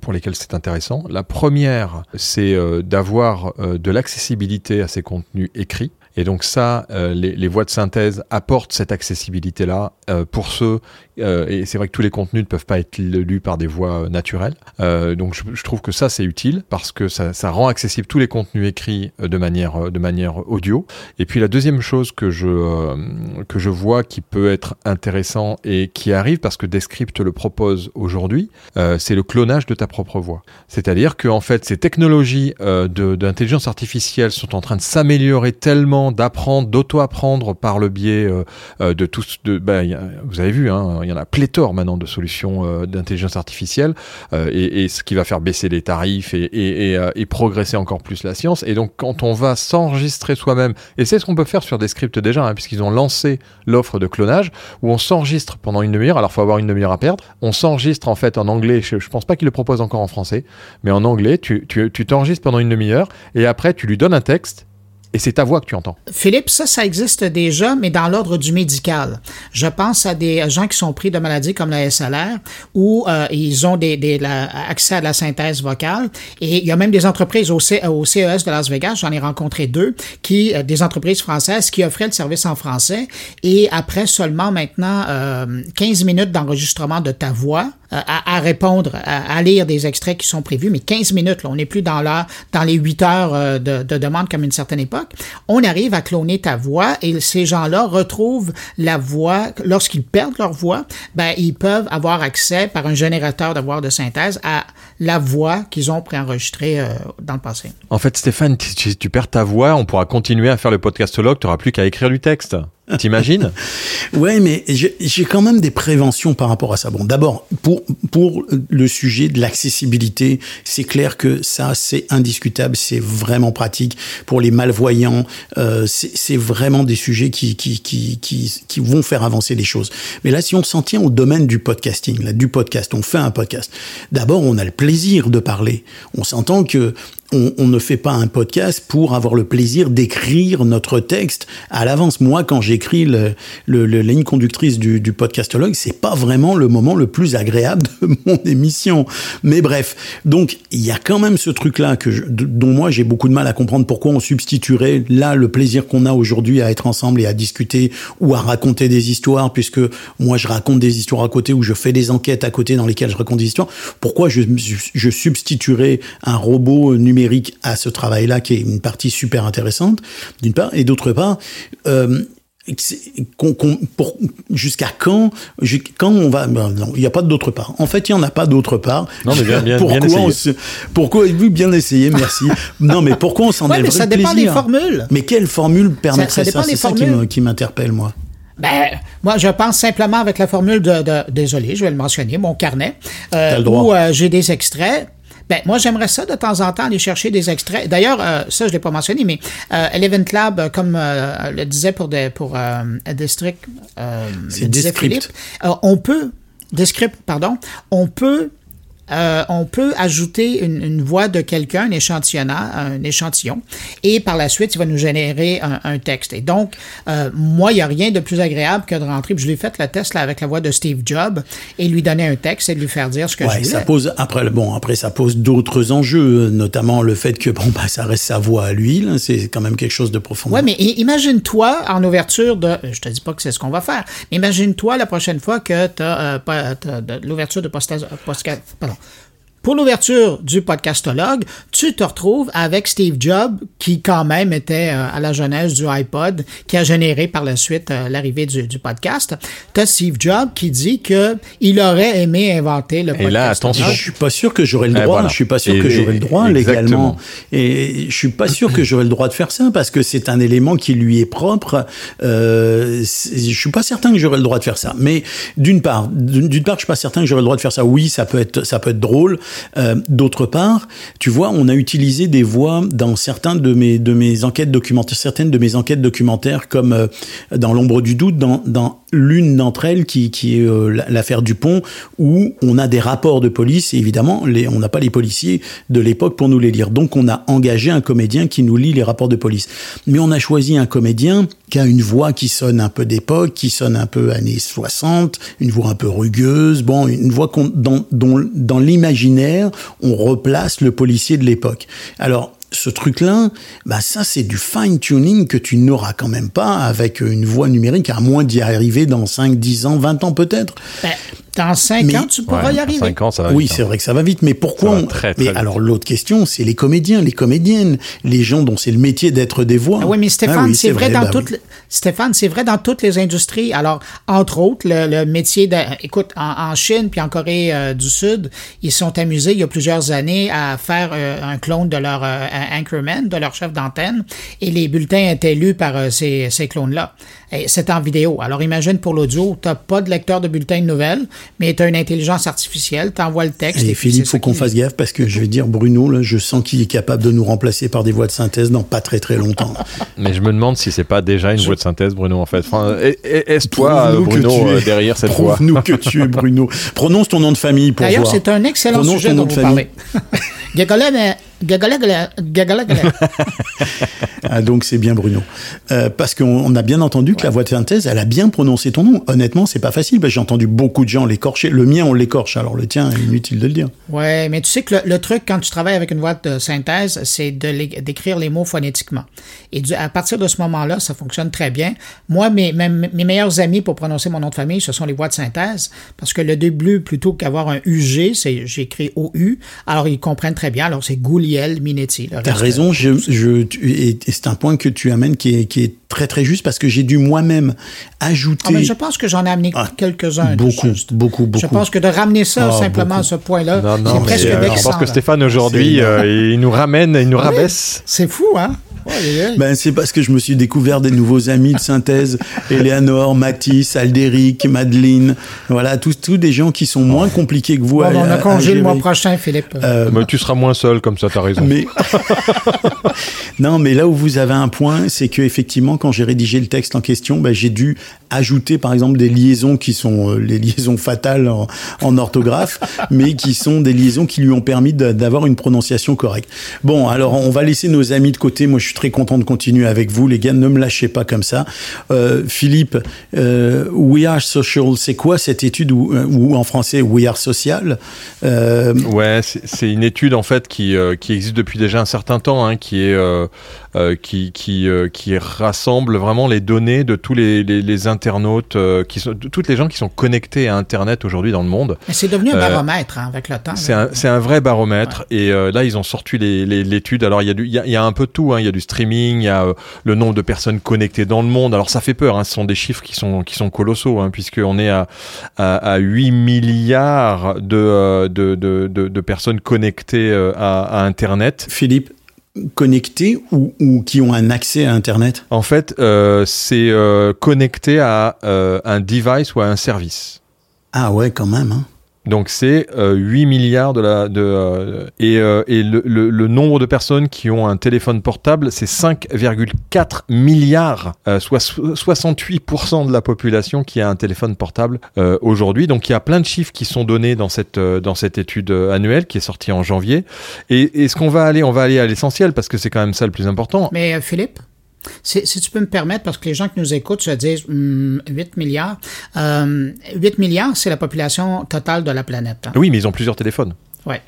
pour lesquelles c'est intéressant. La première, c'est d'avoir de l'accessibilité à ces contenus écrits. Et donc ça, euh, les, les, voix de synthèse apportent cette accessibilité-là euh, pour ceux, euh, et c'est vrai que tous les contenus ne peuvent pas être lus par des voix naturelles. donc je, trouve que ça c'est utile parce que ça, rend accessible tous les contenus écrits de manière, de manière audio. Et puis la deuxième chose que je, que je vois qui peut être intéressant et qui arrive parce que Descript le propose aujourd'hui, c'est le clonage de ta propre voix. C'est-à-dire que en fait ces technologies d'intelligence artificielle sont en train de s'améliorer tellement d'apprendre, d'auto-apprendre par le biais euh, euh, de tous. De, ben, vous avez vu, hein, y en a pléthore maintenant de solutions euh, d'intelligence artificielle, et, et, ce qui va faire baisser les tarifs et, et, progresser encore plus la science. Et donc, quand on va s'enregistrer soi-même, et c'est ce qu'on peut faire sur des scripts déjà, hein, puisqu'ils ont lancé l'offre de clonage, où on s'enregistre pendant une demi-heure. Alors, faut avoir une demi-heure à perdre. On s'enregistre en fait en anglais. Je, je pense pas qu'il le propose encore en français, mais en anglais, tu t'enregistres pendant une demi-heure, et après, tu lui donnes un texte et c'est ta voix que tu entends. Philippe, ça, ça existe déjà, mais dans l'ordre du médical. Je pense à des gens qui sont pris de maladies comme la SLR, où euh, ils ont des, des accès à la synthèse vocale. Et il y a même des entreprises au, au CES de Las Vegas, j'en ai rencontré deux, qui euh, des entreprises françaises qui offraient le service en français. Et après seulement maintenant euh, 15 minutes d'enregistrement de ta voix, euh, à, à, répondre, à, lire des extraits qui sont prévus, mais 15 minutes, là, on n'est plus dans, la, dans les 8 heures euh, de, de demande comme une certaine époque. On arrive à cloner ta voix et ces gens-là retrouvent la voix, lorsqu'ils perdent leur voix, ben, ils peuvent avoir accès par un générateur de voix de synthèse à la voix qu'ils ont préenregistrée euh, dans le passé. En fait, Stéphane, si tu perds ta voix, on pourra continuer à faire le podcastologue, tu n'auras plus qu'à écrire du texte. T'imagines [laughs] Ouais, mais j'ai quand même des préventions par rapport à ça. Bon, d'abord, pour, pour le sujet de l'accessibilité, c'est clair que ça, c'est indiscutable, c'est vraiment pratique. Pour les malvoyants, euh, c'est vraiment des sujets qui, qui, qui, qui, qui vont faire avancer les choses. Mais là, si on s'en tient au domaine du podcasting, là, du podcast, on fait un podcast. D'abord, on a le plaisir de parler. On s'entend que on, on, ne fait pas un podcast pour avoir le plaisir d'écrire notre texte à l'avance. Moi, quand j'ai écrit le, le, le- la ligne conductrice du, du podcastologue, c'est pas vraiment le moment le plus agréable de [laughs] mon émission. Mais bref, donc il y a quand même ce truc-là que je- dont moi j'ai beaucoup de mal à comprendre pourquoi on substituerait là le plaisir qu'on a aujourd'hui à être ensemble et à discuter ou à raconter des histoires, puisque moi je raconte des histoires à côté ou je fais des enquêtes à côté dans lesquelles je raconte des histoires. Pourquoi je, je substituerais un robot numérique à ce travail-là qui est une partie super intéressante d'une part et d'autre part. Euh, c'est- qu'on- qu'on- pour- jusqu'à quand quand on va ben non il n'y a pas d'autre part en fait il n'y en a pas d'autre part Non, mais bien- bien- pourquoi bien on se- pourquoi oui bien essayé? Merci non mais pourquoi on s'en Ouais, mais ça dépend des plaisir formules. mais quelle formule permettrait dépend ça, des c'est ça qui formules. me- qui m'interpelle moi Ben, moi, je pense simplement avec la formule de, de- désolé, je vais le mentionner, mon carnet, euh, T'as le droit. où euh, j'ai des extraits. Ben, moi, j'aimerais ça de temps en temps aller chercher des extraits. D'ailleurs, euh, ça, je l'ai pas mentionné, mais euh, Eleven Lab, euh, comme euh, le disait pour des, pour euh, District, euh, le disait. Philippe, on peut Descript, pardon, on peut euh, on peut ajouter une, une voix de quelqu'un, un échantillonnant, un échantillon, et par la suite, il va nous générer un, un texte. Et donc, euh, moi, il n'y a rien de plus agréable que de rentrer, puis je l'ai fait le test là, avec la voix de Steve Jobs, et lui donner un texte et de lui faire dire ce que je Ouais, voulais. ça pose après le- bon après ça pose d'autres enjeux, notamment le fait que bon bah ça reste sa voix à lui, c'est quand même quelque chose de profond. Ouais, mais imagine-toi en ouverture de. Je te dis pas que c'est ce qu'on va faire, mais imagine-toi la prochaine fois que tu as, l'ouverture de postage. pardon. Pour l'ouverture du podcastologue, tu te retrouves avec Steve Jobs, qui quand même était euh, à la jeunesse du iPod, qui a généré par la suite euh, l'arrivée du, du podcast. Tu as Steve Jobs qui dit que il aurait aimé inventer le Et podcast. là, attention. Je suis pas sûr que j'aurais le Eh, droit. voilà. Je suis pas sûr Et- que j'aurais le droit et- légalement. Et je suis pas sûr que j'aurais le droit de faire ça parce que c'est un élément qui lui est propre. Euh, je suis pas certain que j'aurais le droit de faire ça. Mais d'une part, d'une d'une part, je suis pas certain que j'aurais le droit de faire ça. Oui, ça peut être, ça peut être drôle. Euh, D'autre part, tu vois, on a utilisé des voix dans certains de mes de mes enquêtes documentaires, certaines de mes enquêtes documentaires, comme euh, dans l'ombre du doute, dans dans l'une d'entre elles qui qui est euh, la- l'affaire Dupont, où on a des rapports de police et évidemment, les, on n'a pas les policiers de l'époque pour nous les lire. Donc, on a engagé un comédien qui nous lit les rapports de police. Mais on a choisi un comédien qui a une voix qui sonne un peu d'époque, qui sonne un peu années 60, une voix un peu rugueuse, bon, une voix dans, dont, dans l'imaginaire, on replace le policier de l'époque. Alors, ce truc-là, bah ça c'est du fine tuning que tu n'auras quand même pas avec une voix numérique, à moins d'y arriver dans 5, 10 ans, 20 ans peut-être. Ben, dans cinq Mais- ans, tu pourras Ouais, y arriver. 5 ans, ça va Oui, vite, hein. c'est vrai que ça va vite, mais pourquoi on- très, très Mais vite. alors l'autre question, c'est les comédiens, les comédiennes, les gens dont c'est le métier d'être des voix. Ah oui, mais Stéphane, Ah oui, c'est vrai, dans bah toutes oui. les- Stéphane, c'est vrai dans toutes les industries. Alors, entre autres, le, le métier de, écoute, en, en Chine puis en Corée euh, du Sud, ils sont amusés il y a plusieurs années à faire euh, un clone de leur euh, anchorman, de leur chef d'antenne, et les bulletins étaient lus par euh, ces, ces clones-là. Et C'est en vidéo. Alors, imagine pour l'audio, t'as pas de lecteur de bulletin de nouvelles, mais t'as une intelligence artificielle, t'envoies le texte. Et Philippe, c'est faut qu'on fasse gaffe parce que je vais dire Bruno, là, je sens qu'il est capable de nous remplacer par des voix de synthèse dans pas très très longtemps. [laughs] Mais je me demande si c'est pas déjà une voix de synthèse, Bruno, en fait. Enfin, est- est- est-ce toi, Bruno, tu es- euh, derrière cette voix Prouve-nous que tu es Bruno. [laughs] Prononce ton nom de famille pour D'ailleurs, c'est un excellent Prononce sujet dont vous parlez. [laughs] Gagala, mais- Gagala, Gagala, Gagala, [laughs] Gagala. Ah, donc c'est bien Bruno. Euh, parce qu'on on a bien entendu que la voix de synthèse, elle a bien prononcé ton nom. Honnêtement, c'est pas facile. J'ai entendu beaucoup de gens l'écorcher. Le mien, on l'écorche. Alors le tien, inutile de le dire. Ouais, mais tu sais que le, le truc quand tu travailles avec une voix de synthèse, c'est d'écrire les mots phonétiquement. Et du- à partir de ce moment-là, ça fonctionne très bien. Moi, mes, mes, mes meilleurs amis pour prononcer mon nom de famille, ce sont les voix de synthèse, parce que le début, plutôt qu'avoir un UG, j'écris OU. Alors ils comprennent très bien. Alors c'est Gouliel Minetti. T'as raison, je, je, tu- et, et c'est un point que tu amènes qui est, qui est très très juste parce que j'ai dû moi-même ajouter. Ah, mais je pense que j'en ai amené Ah, quelques-uns. beaucoup, beaucoup, beaucoup. Je pense que de ramener ça Ah, simplement beaucoup. à ce point-là, c'est presque euh, je pense que. Stéphane, aujourd'hui, euh, il nous ramène, il nous rabaisse. C'est fou, hein? Ouais. Ben, c'est parce que je me suis découvert des nouveaux amis de synthèse, [laughs] Eleanor, Mathis, Aldéric, Madeleine, voilà, tous, tous des gens qui sont moins compliqués que vous. Bon, à- ben, on a congé le mois prochain, Philippe. Euh, Mais tu seras moins seul, comme ça, t'as raison. Mais [laughs] non, mais là où vous avez un point, c'est que effectivement, quand j'ai rédigé le texte en question, ben, j'ai dû ajouter, par exemple, des liaisons qui sont euh, les liaisons fatales en, en orthographe, [laughs] mais qui sont des liaisons qui lui ont permis d'avoir une prononciation correcte. Bon, alors on va laisser nos amis de côté. Moi, je suis très content de continuer avec vous, les gars. Ne me lâchez pas comme ça. Euh, Philippe, euh, We Are Social, c'est quoi cette étude ou, euh, en français We Are Social Ouais, c'est une étude en fait qui, qui existe depuis déjà un certain temps, hein, qui est euh, qui qui, euh, qui rassemble vraiment les données de tous les, les, les internautes, euh, qui sont de toutes les gens qui sont connectés à Internet aujourd'hui dans le monde. C'est devenu un Euh, baromètre hein, avec le temps. C'est un, c'est un vrai baromètre et euh, là ils ont sorti les- les- l'étude. Alors il y, a du- il y, a, y a un peu tout. hein. Il y a du streaming, il y a euh, le nombre de personnes connectées dans le monde. Alors ça fait peur. Hein. Ce sont des chiffres qui sont qui sont colossaux hein, puisqu'on est à, à, à 8 milliards de, euh, de, de, de, de personnes connectées euh, à, à Internet. Philippe, connectés ou, ou qui ont un accès à Internet En fait, euh, c'est euh, connecté à euh, un device ou à un service. Ah ouais, quand même. Hein. Donc c'est euh, 8 milliards de la de euh, et, euh, et le, le, le nombre de personnes qui ont un téléphone portable c'est 5,4 milliards euh, soit so- 68% de la population qui a un téléphone portable euh, aujourd'hui. Donc il y a plein de chiffres qui sont donnés dans cette euh, dans cette étude annuelle qui est sortie en janvier. Et, et ce qu'on va aller on va aller à l'essentiel parce que c'est quand même ça le plus important. Mais Philippe, si, si tu peux me permettre, parce que les gens qui nous écoutent se disent hum, 8 milliards. Euh, 8 milliards, c'est la population totale de la planète. hein. oui mais ils ont plusieurs téléphones Ouais.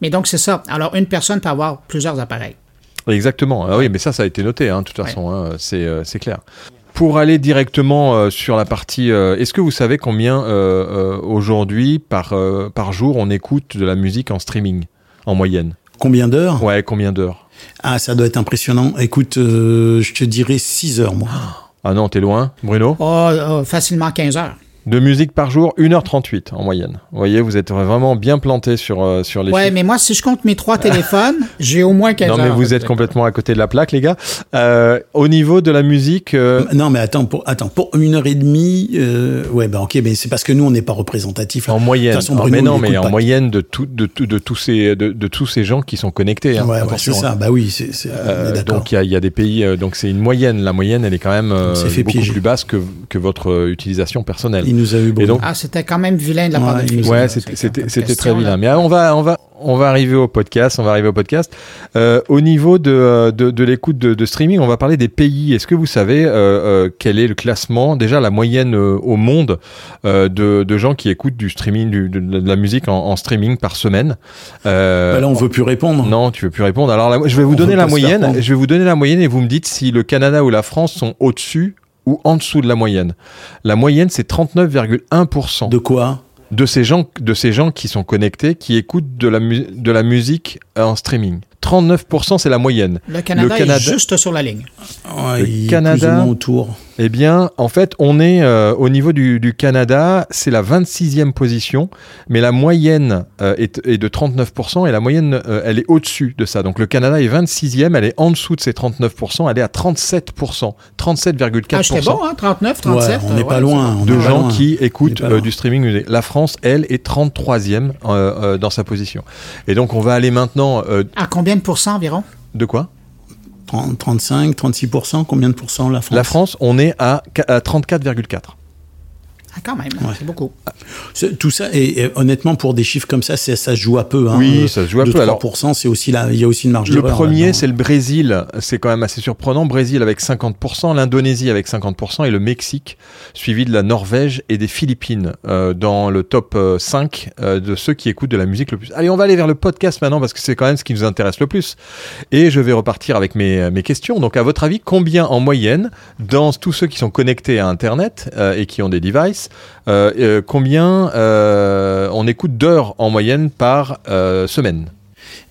Mais donc, c'est ça. Alors, une personne peut avoir plusieurs appareils. Exactement. Ah oui, mais ça, ça a été noté, hein, de toute Ouais. façon, hein, c'est euh, c'est clair. Pour aller directement euh, sur la partie, euh, est-ce que vous savez combien euh, euh, aujourd'hui par euh, par jour on écoute de la musique en streaming en moyenne? Combien d'heures? Ouais, combien d'heures? Ah, ça doit être impressionnant. Écoute, euh, je te dirais 6 heures, moi. Ah non, t'es loin, Bruno? Oh, oh, facilement 15 heures. De musique par jour, 1h38 en moyenne. Vous voyez, vous êtes vraiment bien planté sur euh, sur les Ouais, chiffres. mais moi, si je compte mes trois téléphones, [laughs] j'ai au moins 15 Non, heures. mais vous êtes complètement à côté de la plaque, les gars. Euh, au niveau de la musique, euh, Non, mais attends, pour, attends, pour une heure et demie, euh, ouais, bah ok, mais c'est parce que nous, on n'est pas représentatif. En moyenne. De toute façon, Ah, Bruno, mais non, mais en pas. moyenne de, tout, de, tous ces, de, de tous ces gens qui sont connectés. hein. Ouais, c'est ça. Bah oui, c'est, Euh, donc il y a, il y a des pays, euh, donc c'est une moyenne. La moyenne, elle est quand même euh, beaucoup piéger. plus basse que, que votre utilisation personnelle. Il nous a eu Et Bruno. donc- Ah, c'était quand même vilain de la part Ouais, de Ouais, c'était très vilain. là. Mais on va, on va, on va arriver au podcast. On va arriver au podcast. Euh, au niveau de, euh, de, de l'écoute de, de streaming, on va parler des pays. Est-ce que vous savez euh, quel est le classement, déjà la moyenne euh, au monde euh, de, de gens qui écoutent du streaming, du- de, de la musique en, en streaming par semaine? Euh, Bah là, on veut plus répondre. Non, tu veux plus répondre. Alors je vais vous On donner la moyenne. Je vais vous donner la moyenne et vous me dites si le Canada ou la France sont au-dessus ou en dessous de la moyenne. La moyenne, c'est 39,1% De quoi? de ces gens de ces gens qui sont connectés, qui écoutent de la mu- de la musique en streaming. 39%, c'est la moyenne. Le Canada, Le Canada- est juste sur la ligne. Ouais, Le Canada- plus ou moins autour. Eh bien, en fait, on est euh, au niveau du, du Canada, c'est la 26e position, mais la moyenne euh, est, est de 39% et la moyenne, euh, elle est au-dessus de ça. Donc le Canada est 26e, elle est en dessous de ces 39%, elle est à 37%, 37,4%. Ah, j'étais bon, hein? 39, 37. Ouais, on n'est euh, pas ouais, loin. on de pas gens loin. qui écoutent euh, du streaming musique. La France, elle, est 33e euh, euh, dans sa position. Et donc, on va aller maintenant... euh, À combien de pourcents environ? de quoi? 30, 35, 36%, combien de pourcents la France? La France, on est à, à 34,4. Ah, quand même, c'est beaucoup. C'est- Tout ça, et, et honnêtement, pour des chiffres comme ça, c'est- ça se joue à peu. Hein. Oui, ça se joue à peu. Alors, 3%, c'est aussi là, il y a aussi une marge Le premier, là-dedans. c'est le Brésil. C'est quand même assez surprenant. Brésil avec 50%, l'Indonésie avec 50% et le Mexique, suivi de la Norvège et des Philippines euh, dans le top euh, 5 euh, de ceux qui écoutent de la musique le plus. Allez, on va aller vers le podcast maintenant parce que c'est quand même ce qui nous intéresse le plus. Et je vais repartir avec mes, mes questions. Donc, à votre avis, combien en moyenne, dans tous ceux qui sont connectés à Internet euh, et qui ont des devices, euh, euh, combien euh, on écoute d'heures en moyenne par euh, semaine?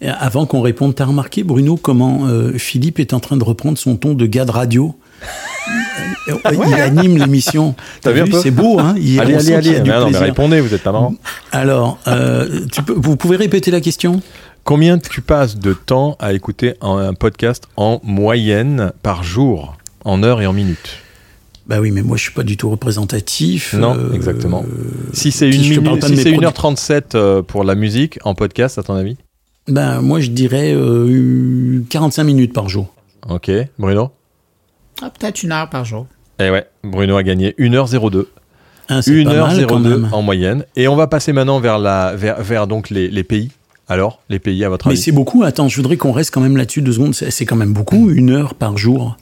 Et Avant qu'on réponde, t'as remarqué, Bruno, comment euh, Philippe est en train de reprendre son ton de gars de radio? [laughs] Il anime l'émission. [laughs] T'as vu C'est beau, hein Il Allez, allez, allez. a du Mais non, mais plaisir. répondez, vous êtes pas marrant. Alors, euh, tu peux- vous pouvez répéter la question? Combien tu passes de temps à écouter un, un podcast en moyenne par jour, en heures et en minutes? Bah oui, mais moi, je suis pas du tout représentatif. Non, Euh, exactement. Si c'est une si mes c'est produits. 1h37 euh, pour la musique en podcast, à ton avis? Ben, moi, je dirais euh, 45 minutes par jour. Ok, Bruno? Ah, Peut-être une heure par jour. Eh ouais, Bruno a gagné 1h02. Hein, c'est pas mal, quand 1h02 même. en moyenne. Et on va passer maintenant vers, la, vers, vers donc les, les pays. Alors, les pays, à votre Mais avis? c'est beaucoup. Attends, je voudrais qu'on reste quand même là-dessus deux secondes. C'est c'est quand même beaucoup, une heure par jour.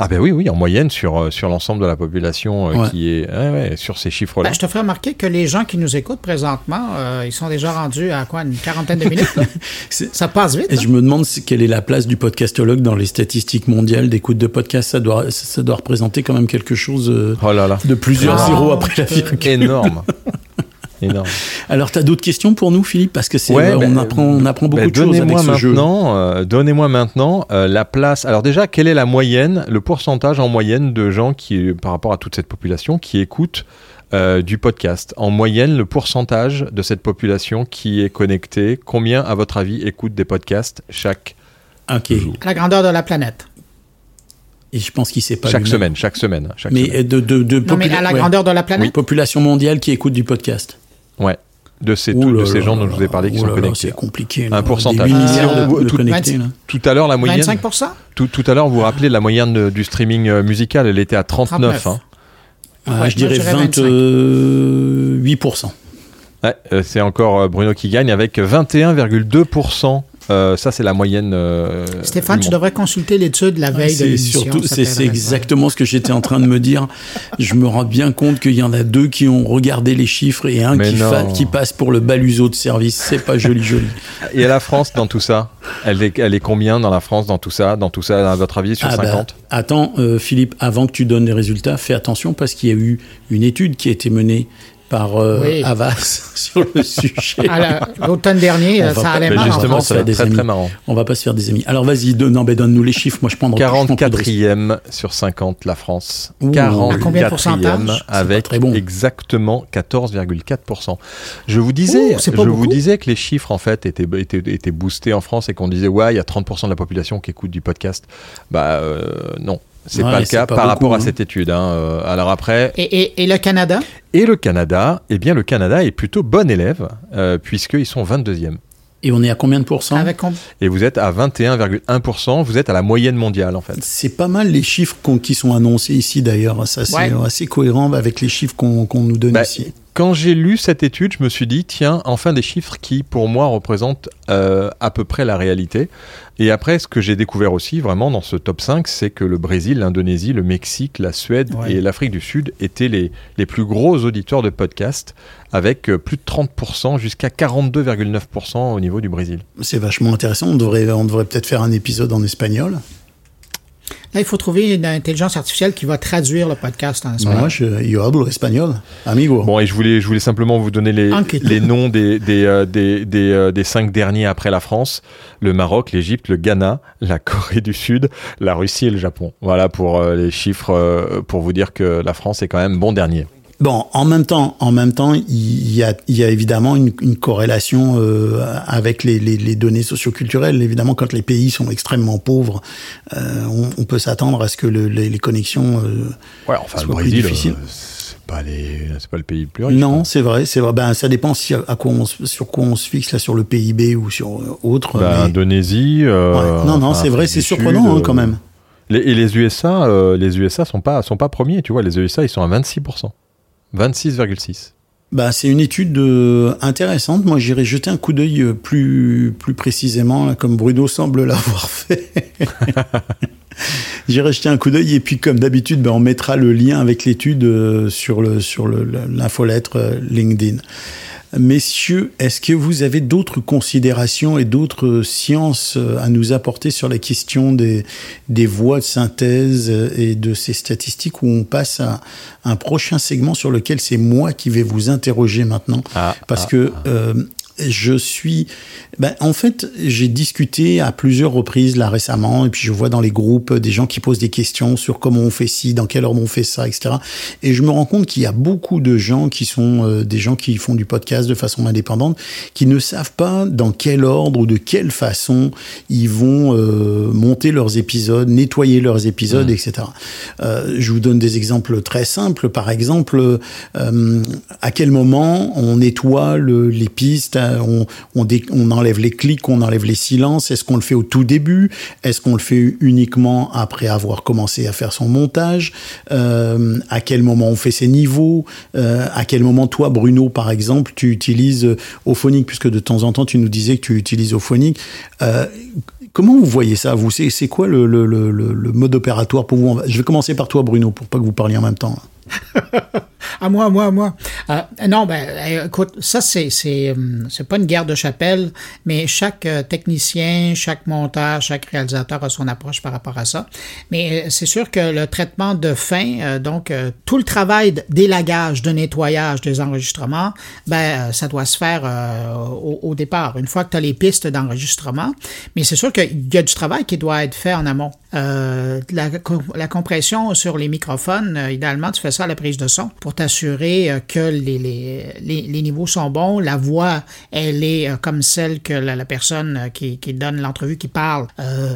Ah ben oui, oui, en moyenne sur, euh, sur l'ensemble de la population euh, Ouais. qui est ouais, ouais, sur ces chiffres-là. Ben, je te ferai remarquer que les gens qui nous écoutent présentement, euh, ils sont déjà rendus à quoi, une quarantaine de minutes? [laughs] Ça passe vite. Et hein? je me demande si- quelle est la place du podcastologue dans les statistiques mondiales d'écoute de podcast. Ça doit, ça- ça doit représenter quand même quelque chose euh, Oh là là, de plusieurs Ah, zéros après la virgule. énorme. énorme. Alors, tu as d'autres questions pour nous, Philippe? Parce que c'est, Ouais, on, ben, apprend, on apprend beaucoup Ben, de choses avec donnez-moi ce jeu. maintenant, euh, donnez-moi maintenant euh, la place. Alors déjà, quelle est la moyenne, le pourcentage en moyenne de gens qui, par rapport à toute cette population, qui écoutent euh, du podcast? En moyenne, le pourcentage de cette population qui est connectée, combien, à votre avis, écoute des podcasts chaque Ok. jour? La grandeur de la planète. Et je pense qu'il sait pas. Chaque lui-même. semaine, chaque semaine, chaque Mais semaine. euh, de, de, de Non, mais popula- à la ouais. grandeur de la planète? Oui, population mondiale qui écoute du podcast. Ouais. De ces, de là ces là gens dont là je vous ai parlé qui sont là, connectés. C'est compliqué. Un pourcentage. Des 8 milliards Euh, de, de tout- connectés. là. Tout à l'heure, la moyenne. 25 Tout, tout à l'heure, vous vous rappelez la moyenne du streaming euh, musical, elle était à 39. 39. hein. Ouais, je dirais je dirais 28%. Ouais, euh, c'est encore euh, Bruno qui gagne avec 21,2%. Euh, ça, c'est la moyenne. euh, Stéphane, tu devrais consulter l'étude la veille de l'émission. surtout, c'est exactement ce que j'étais en train de me dire. Je me rends bien compte qu'il y en a deux qui ont regardé les chiffres et un qui, non. fa- qui passe pour le baluseau de service. C'est pas joli, joli. Et la France dans tout ça? Elle est, elle est combien dans la France dans tout ça Dans tout ça, à votre avis, sur Ah bah, 50 attends, euh, Philippe, avant que tu donnes les résultats, fais attention parce qu'il y a eu une étude qui a été menée par euh, Oui. Havas [laughs] sur le sujet. L'automne dernier, On euh, va ça pas- allait en Justement, ça va être très très marrant. On va pas se faire des amis. Alors vas-y, donne-nous les chiffres. Moi, je prends je prends plus de risques. 44e sur 50, la France. Ouh. 44e À combien de pourcentage avec très bon. exactement 14,4%. Je vous disais, Ouh, je pas vous beaucoup. disais que les chiffres en fait étaient, étaient, étaient boostés en France et qu'on disait ouais, il y a 30% de la population qui écoute du podcast. Bah euh, non, c'est Ouais, pas le cas pas par beaucoup, rapport à hein. cette étude. hein. Euh, Alors après, Et, et- et le Canada? et le Canada, eh bien le Canada est plutôt bon élève euh, puisqu'ils sont 22e. Et on est à combien de pourcents? Avec Et vous êtes à 21,1%, vous êtes à la moyenne mondiale en fait. C'est pas mal les chiffres qu'on- qui sont annoncés ici d'ailleurs. Ça, c'est Ouais. assez cohérent avec les chiffres qu'on qu'on nous donne Bah, ici. Quand j'ai lu cette étude, je me suis dit, tiens, enfin des chiffres qui, pour moi, représentent euh, à peu près la réalité. Et après, ce que j'ai découvert aussi, vraiment, dans ce top 5, c'est que le Brésil, l'Indonésie, le Mexique, la Suède Ouais. et l'Afrique du Sud étaient les, les plus gros auditeurs de podcasts, avec euh, plus de 30%, jusqu'à 42,9% au niveau du Brésil. C'est vachement intéressant. On devrait, on devrait peut-être faire un épisode en espagnol. Là, il faut trouver une intelligence artificielle qui va traduire le podcast en espagnol. Moi, je, yo hablo espagnol, amigo. Bon, et je voulais, je voulais simplement vous donner les, les noms des, des, euh, des, des, euh, des cinq derniers après la France. Le Maroc, l'Égypte, le Ghana, la Corée du Sud, la Russie et le Japon. Voilà pour euh, les chiffres, euh, pour vous dire que la France est quand même bon dernier. Bon, en même temps, en même temps, il y a, il y a évidemment une, une corrélation euh, avec les, les, les données socioculturelles. Évidemment, quand les pays sont extrêmement pauvres, euh, on, on peut s'attendre à ce que le- les, les connexions. euh, Ouais, enfin, Soit le plus Brésil, difficile. euh, c'est pas, les, c'est pas le pays le plus riche. non, c'est vrai, c'est vrai. Ben, ça dépend si, à quoi on, sur quoi on se fixe là, sur le PIB ou sur autre. Bah, mais- Indonésie. Ouais. Non, non, c'est vrai, c'est surprenant hein, quand même. Les- et les USA, les USA sont pas, sont pas premiers, tu vois. Les USA, ils sont à 26%. 26,6. Bah, c'est une étude euh, intéressante. Moi, j'irai jeter un coup d'œil euh, plus, plus précisément, comme Bruno semble [laughs] l'avoir fait. [laughs] j'irai jeter un coup d'œil et puis, comme d'habitude, ben, on mettra le lien avec l'étude euh, sur le sur le- l'infolettre euh, LinkedIn. Messieurs, est-ce que vous avez d'autres considérations et d'autres sciences euh, à nous apporter sur la question des, des voies de synthèse euh, et de ces statistiques où on passe à un prochain segment sur lequel c'est moi qui vais vous interroger maintenant? Ah, parce ah, que euh, je suis. Ben, en fait, j'ai discuté à plusieurs reprises là récemment, et puis je vois dans les groupes des gens qui posent des questions sur comment on fait ci, dans quelle ordre on fait ça, etc. Et je me rends compte qu'il y a beaucoup de gens qui sont euh, des gens qui font du podcast de façon indépendante, qui ne savent pas dans quel ordre ou de quelle façon ils vont euh, monter leurs épisodes, nettoyer leurs épisodes, etc. Euh, je vous donne des exemples très simples. Par exemple, à quel moment on nettoie le- les pistes t'as- on, enlève les clics, on enlève les silences. Est-ce qu'on le fait au tout début? Est-ce qu'on le fait uniquement après avoir commencé à faire son montage? Euh, À quel moment on fait ses niveaux? Euh, À quel moment toi, Bruno, par exemple, tu utilises euh, Auphonic, puisque de temps en temps tu nous disais que tu utilises Auphonic. Euh, Comment vous voyez ça vous? C'est quoi le, le, mode opératoire pour vous? Je vais commencer par toi, Bruno, pour pas que vous parliez en même temps. [laughs] À moi, à moi, à moi. Euh, non, ben, euh, écoute, ça, c'est, c'est, hum, c'est pas une guerre de chapelle, mais chaque euh, technicien, chaque monteur, chaque réalisateur a son approche par rapport à ça. Mais euh, c'est sûr que le traitement de fin, euh, donc, euh, tout le travail d'élagage, de nettoyage des enregistrements, ben, euh, ça doit se faire euh, au, au départ, une fois que tu as les pistes d'enregistrement. Mais c'est sûr qu'il y a du travail qui doit être fait en amont. Euh, la, la compression sur les microphones, euh, idéalement, tu fais ça à la prise de son pour t'assurer euh, que les, les, les, niveaux sont bons. La voix, elle est comme celle que la, personne qui, qui donne l'entrevue, qui parle,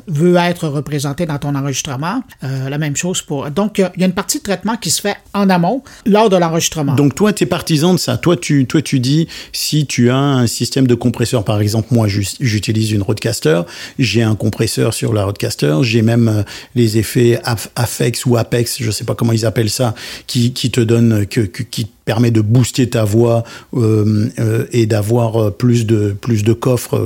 veut être représentée dans ton enregistrement. La même chose pour... Donc, il y a une partie de traitement qui se fait en amont lors de l'enregistrement. Donc toi, tu es partisan de ça. Toi tu, toi, tu dis, si tu as un système de compresseur, par exemple, moi, j'utilise une Rodecaster, j'ai un compresseur sur la Rodecaster, j'ai même euh, les effets Afex ou Apex, je sais pas comment ils appellent ça, qui, te donnent, que, qui permet de booster ta voix euh, euh, et d'avoir euh, plus de plus de coffres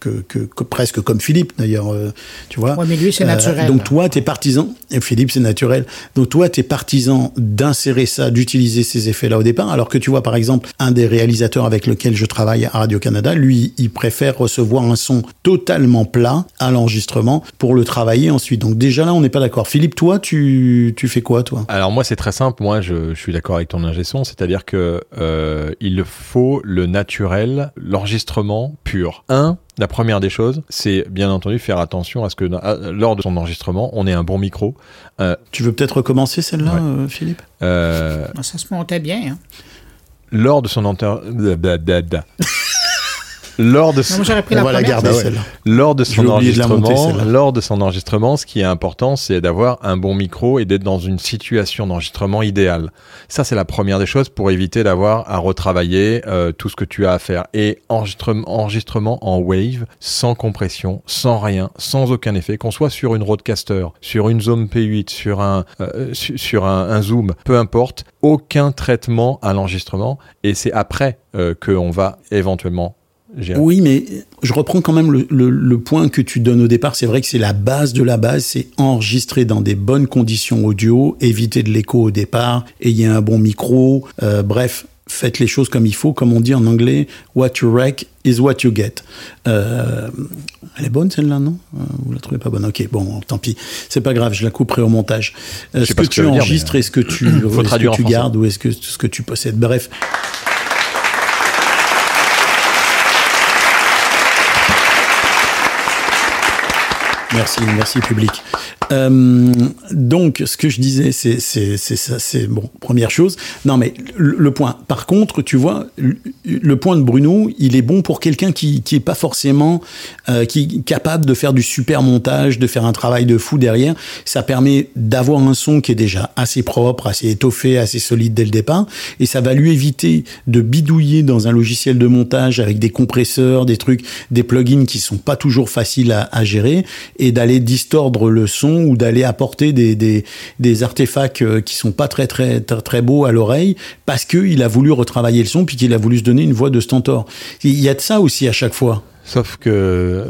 que, que, que presque comme Philippe d'ailleurs euh, tu vois. Ouais, mais lui, c'est naturel. donc toi t'es partisan et Philippe c'est naturel. Donc toi t'es partisan d'insérer ça d'utiliser ces effets là au départ alors que tu vois par exemple un des réalisateurs avec lequel je travaille à Radio Canada lui il préfère recevoir un son totalement plat à l'enregistrement pour le travailler ensuite. Donc déjà là on n'est pas d'accord. Philippe toi tu tu fais quoi toi? Alors moi c'est très simple, moi je, je suis d'accord avec ton ingé son, c'est-à-dire que euh, il faut le naturel, l'enregistrement pur. Un, la première des choses, c'est bien entendu faire attention à ce que à- lors de son enregistrement, on ait un bon micro. Euh, tu veux peut-être recommencer celle-là Ouais. euh, Philippe? Euh, Ça se montait bien. Hein. lors de son enter... [laughs] lors de Non, son... moi, j'aurais pris on la va la première. garder ouais. celle-là Lors de Je son vais oublier de la monter, enregistrement, lors de son enregistrement, ce qui est important, c'est d'avoir un bon micro et d'être dans une situation d'enregistrement idéale. Ça, c'est la première des choses pour éviter d'avoir à retravailler euh, tout ce que tu as à faire. Et enregistrement, enregistrement en wave, sans compression, sans rien, sans aucun effet, qu'on soit sur une Rodecaster, sur une Zoom P8, sur un euh, su- sur un, un Zoom, peu importe, aucun traitement à l'enregistrement. Et c'est après euh, qu'on va éventuellement. Oui, mais je reprends quand même le, le- le point que tu donnes au départ. C'est vrai que c'est la base de la base, c'est enregistrer dans des bonnes conditions audio, éviter de l'écho au départ, ayez un bon micro, euh, bref. Faites les choses comme il faut, comme on dit en anglais, what you wreck is what you get. Euh, elle est bonne celle-là, non? Euh, Vous la trouvez pas bonne? Ok, bon, tant pis. C'est pas grave, je la couperai au montage. Euh, sais ce pas que tu enregistres, mais, est-ce que tu, [coughs] est-ce que tu français. gardes ou est-ce que ce que tu possèdes? Bref. Merci, merci public. Euh, donc, ce que je disais, c'est ça, c'est bon. Première chose. Non, mais le, point. Par contre, tu vois, le, point de Bruno, il est bon pour quelqu'un qui qui pas forcément euh, qui capable de faire du super montage, de faire un travail de fou derrière. Ça permet d'avoir un son qui est déjà assez propre, assez étoffé, assez solide dès le départ, et ça va lui éviter de bidouiller dans un logiciel de montage avec des compresseurs, des trucs, des plugins qui sont pas toujours faciles à gérer, et d'aller distordre le son ou d'aller apporter des, des, artefacts euh, qui sont pas très très très, beaux à l'oreille parce que il a voulu retravailler le son puis qu'il a voulu se donner une voix de stentor. Il y a de ça aussi à chaque fois. Sauf que,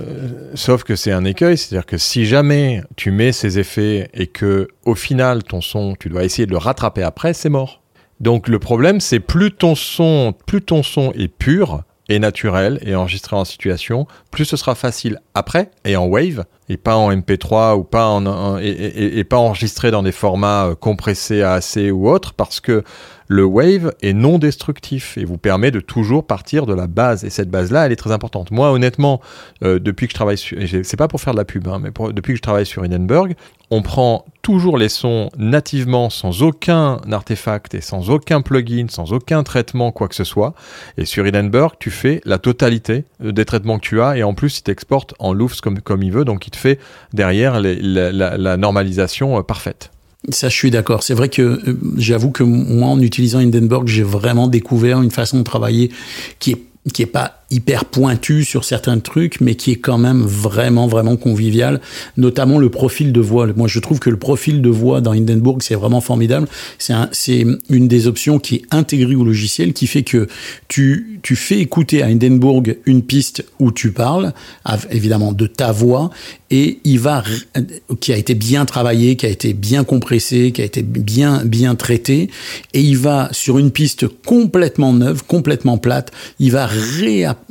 sauf que c'est un écueil, c'est-à-dire que si jamais tu mets ces effets et que au final ton son, tu dois essayer de le rattraper après, c'est mort. Donc le problème, c'est plus ton son, plus ton son est pur et naturel et enregistré en situation, plus ce sera facile après et en wave et pas en MP3 ou pas en, et pas enregistré dans des formats euh, compressés à AC ou autres parce que le wave est non destructif et vous permet de toujours partir de la base. Et cette base-là, elle est très importante. Moi, honnêtement, euh, depuis que je travaille sur, c'est pas pour faire de la pub, hein, mais depuis que je travaille sur Hindenburg, on prend toujours les sons nativement sans aucun artefact et sans aucun plugin, sans aucun traitement, quoi que ce soit. Et sur Hindenburg, tu fais la totalité des traitements que tu as et en plus, il t'exporte en loofs comme, comme il veut, donc il te fait derrière la- la normalisation euh, parfaite. Ça, je suis d'accord. C'est vrai que euh, j'avoue que moi, en utilisant Hindenburg, j'ai vraiment découvert une façon de travailler qui est qui est pas hyper pointu sur certains trucs, mais qui est quand même vraiment, vraiment convivial, notamment le profil de voix. Moi, je trouve que le profil de voix dans Hindenburg, c'est vraiment formidable. C'est un, une des options qui est intégrée au logiciel, qui fait que tu, tu fais écouter à Hindenburg une piste où tu parles, évidemment de ta voix, et il va, qui a été bien travaillé, qui a été bien compressé, qui a été bien, bien traité, et il va sur une piste complètement neuve, complètement plate, il va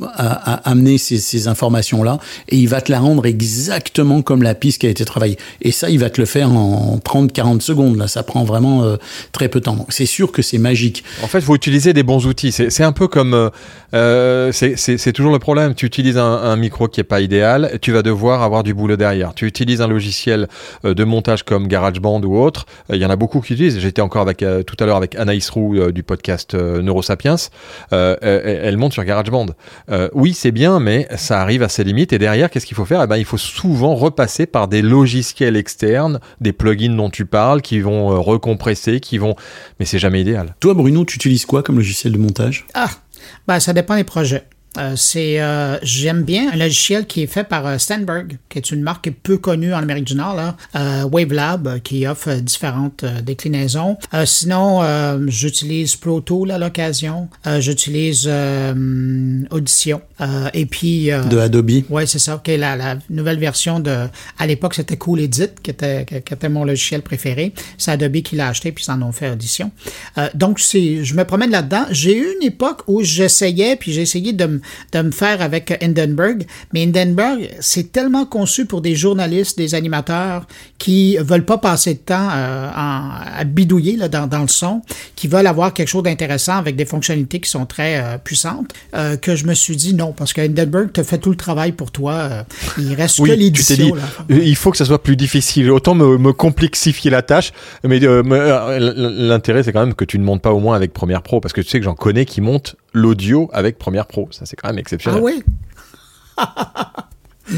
réamener ces, ces informations-là, et il va te la rendre exactement comme la piste qui a été travaillée. Et ça, il va te le faire en 30-40 secondes, là, ça prend vraiment euh, très peu de temps. C'est sûr que c'est magique. En fait, faut utiliser des bons outils. C'est un peu comme. euh, euh, c'est- toujours le problème. Tu utilises un, micro qui est pas idéal, tu vas devoir avoir du boulot derrière. Tu utilises un logiciel euh, de montage comme GarageBand ou autre. Il y en a beaucoup qui utilisent. J'étais encore avec tout à l'heure avec Anaïs Roux du podcast Neurosapiens. Elle monte sur GarageBand. Euh, oui, c'est bien, mais ça arrive à ses limites. Et derrière, qu'est-ce qu'il faut faire? Eh ben, il faut souvent repasser par des logiciels externes, des plugins dont tu parles, qui vont euh, recompresser, qui vont. Mais c'est jamais idéal. Toi, Bruno, tu utilises quoi comme logiciel de montage? Ah, ben, ça dépend des projets. Euh, c'est, euh, j'aime bien un logiciel qui est fait par euh, Stanberg, qui est une marque peu connue en Amérique du Nord, là, euh, Wavelab, euh, qui offre différentes déclinaisons. Euh, sinon, euh, j'utilise Pro Tool à l'occasion. Euh, j'utilise euh, Audition. Euh, et puis, euh, de Adobe Ouais, c'est ça. est la, la nouvelle version de. À l'époque, c'était Cool Edit, qui était, qui, était mon logiciel préféré. C'est Adobe qui l'a acheté, puis ils en ont fait audition. Euh, donc, c'est, je me promène là-dedans. J'ai eu une époque où j'essayais, puis j'ai essayé de, me- de me faire avec Hindenburg. Mais Hindenburg, c'est tellement conçu pour des journalistes, des animateurs qui veulent pas passer de temps euh, en- à bidouiller là, dans, dans le son, qui veulent avoir quelque chose d'intéressant avec des fonctionnalités qui sont très euh, puissantes, euh, que je me suis dit non, parce que Hindenburg te fait tout le travail pour toi. il reste que Oui, tu t'es dit, l'édition. il faut que ça soit plus difficile. Autant me, me complexifier la tâche, mais l'intérêt c'est quand même que tu ne montes pas au moins avec Premiere Pro, parce que tu sais que j'en connais qui montent l'audio avec Premiere Pro. Ça c'est quand même Ah exceptionnel. oui? [laughs]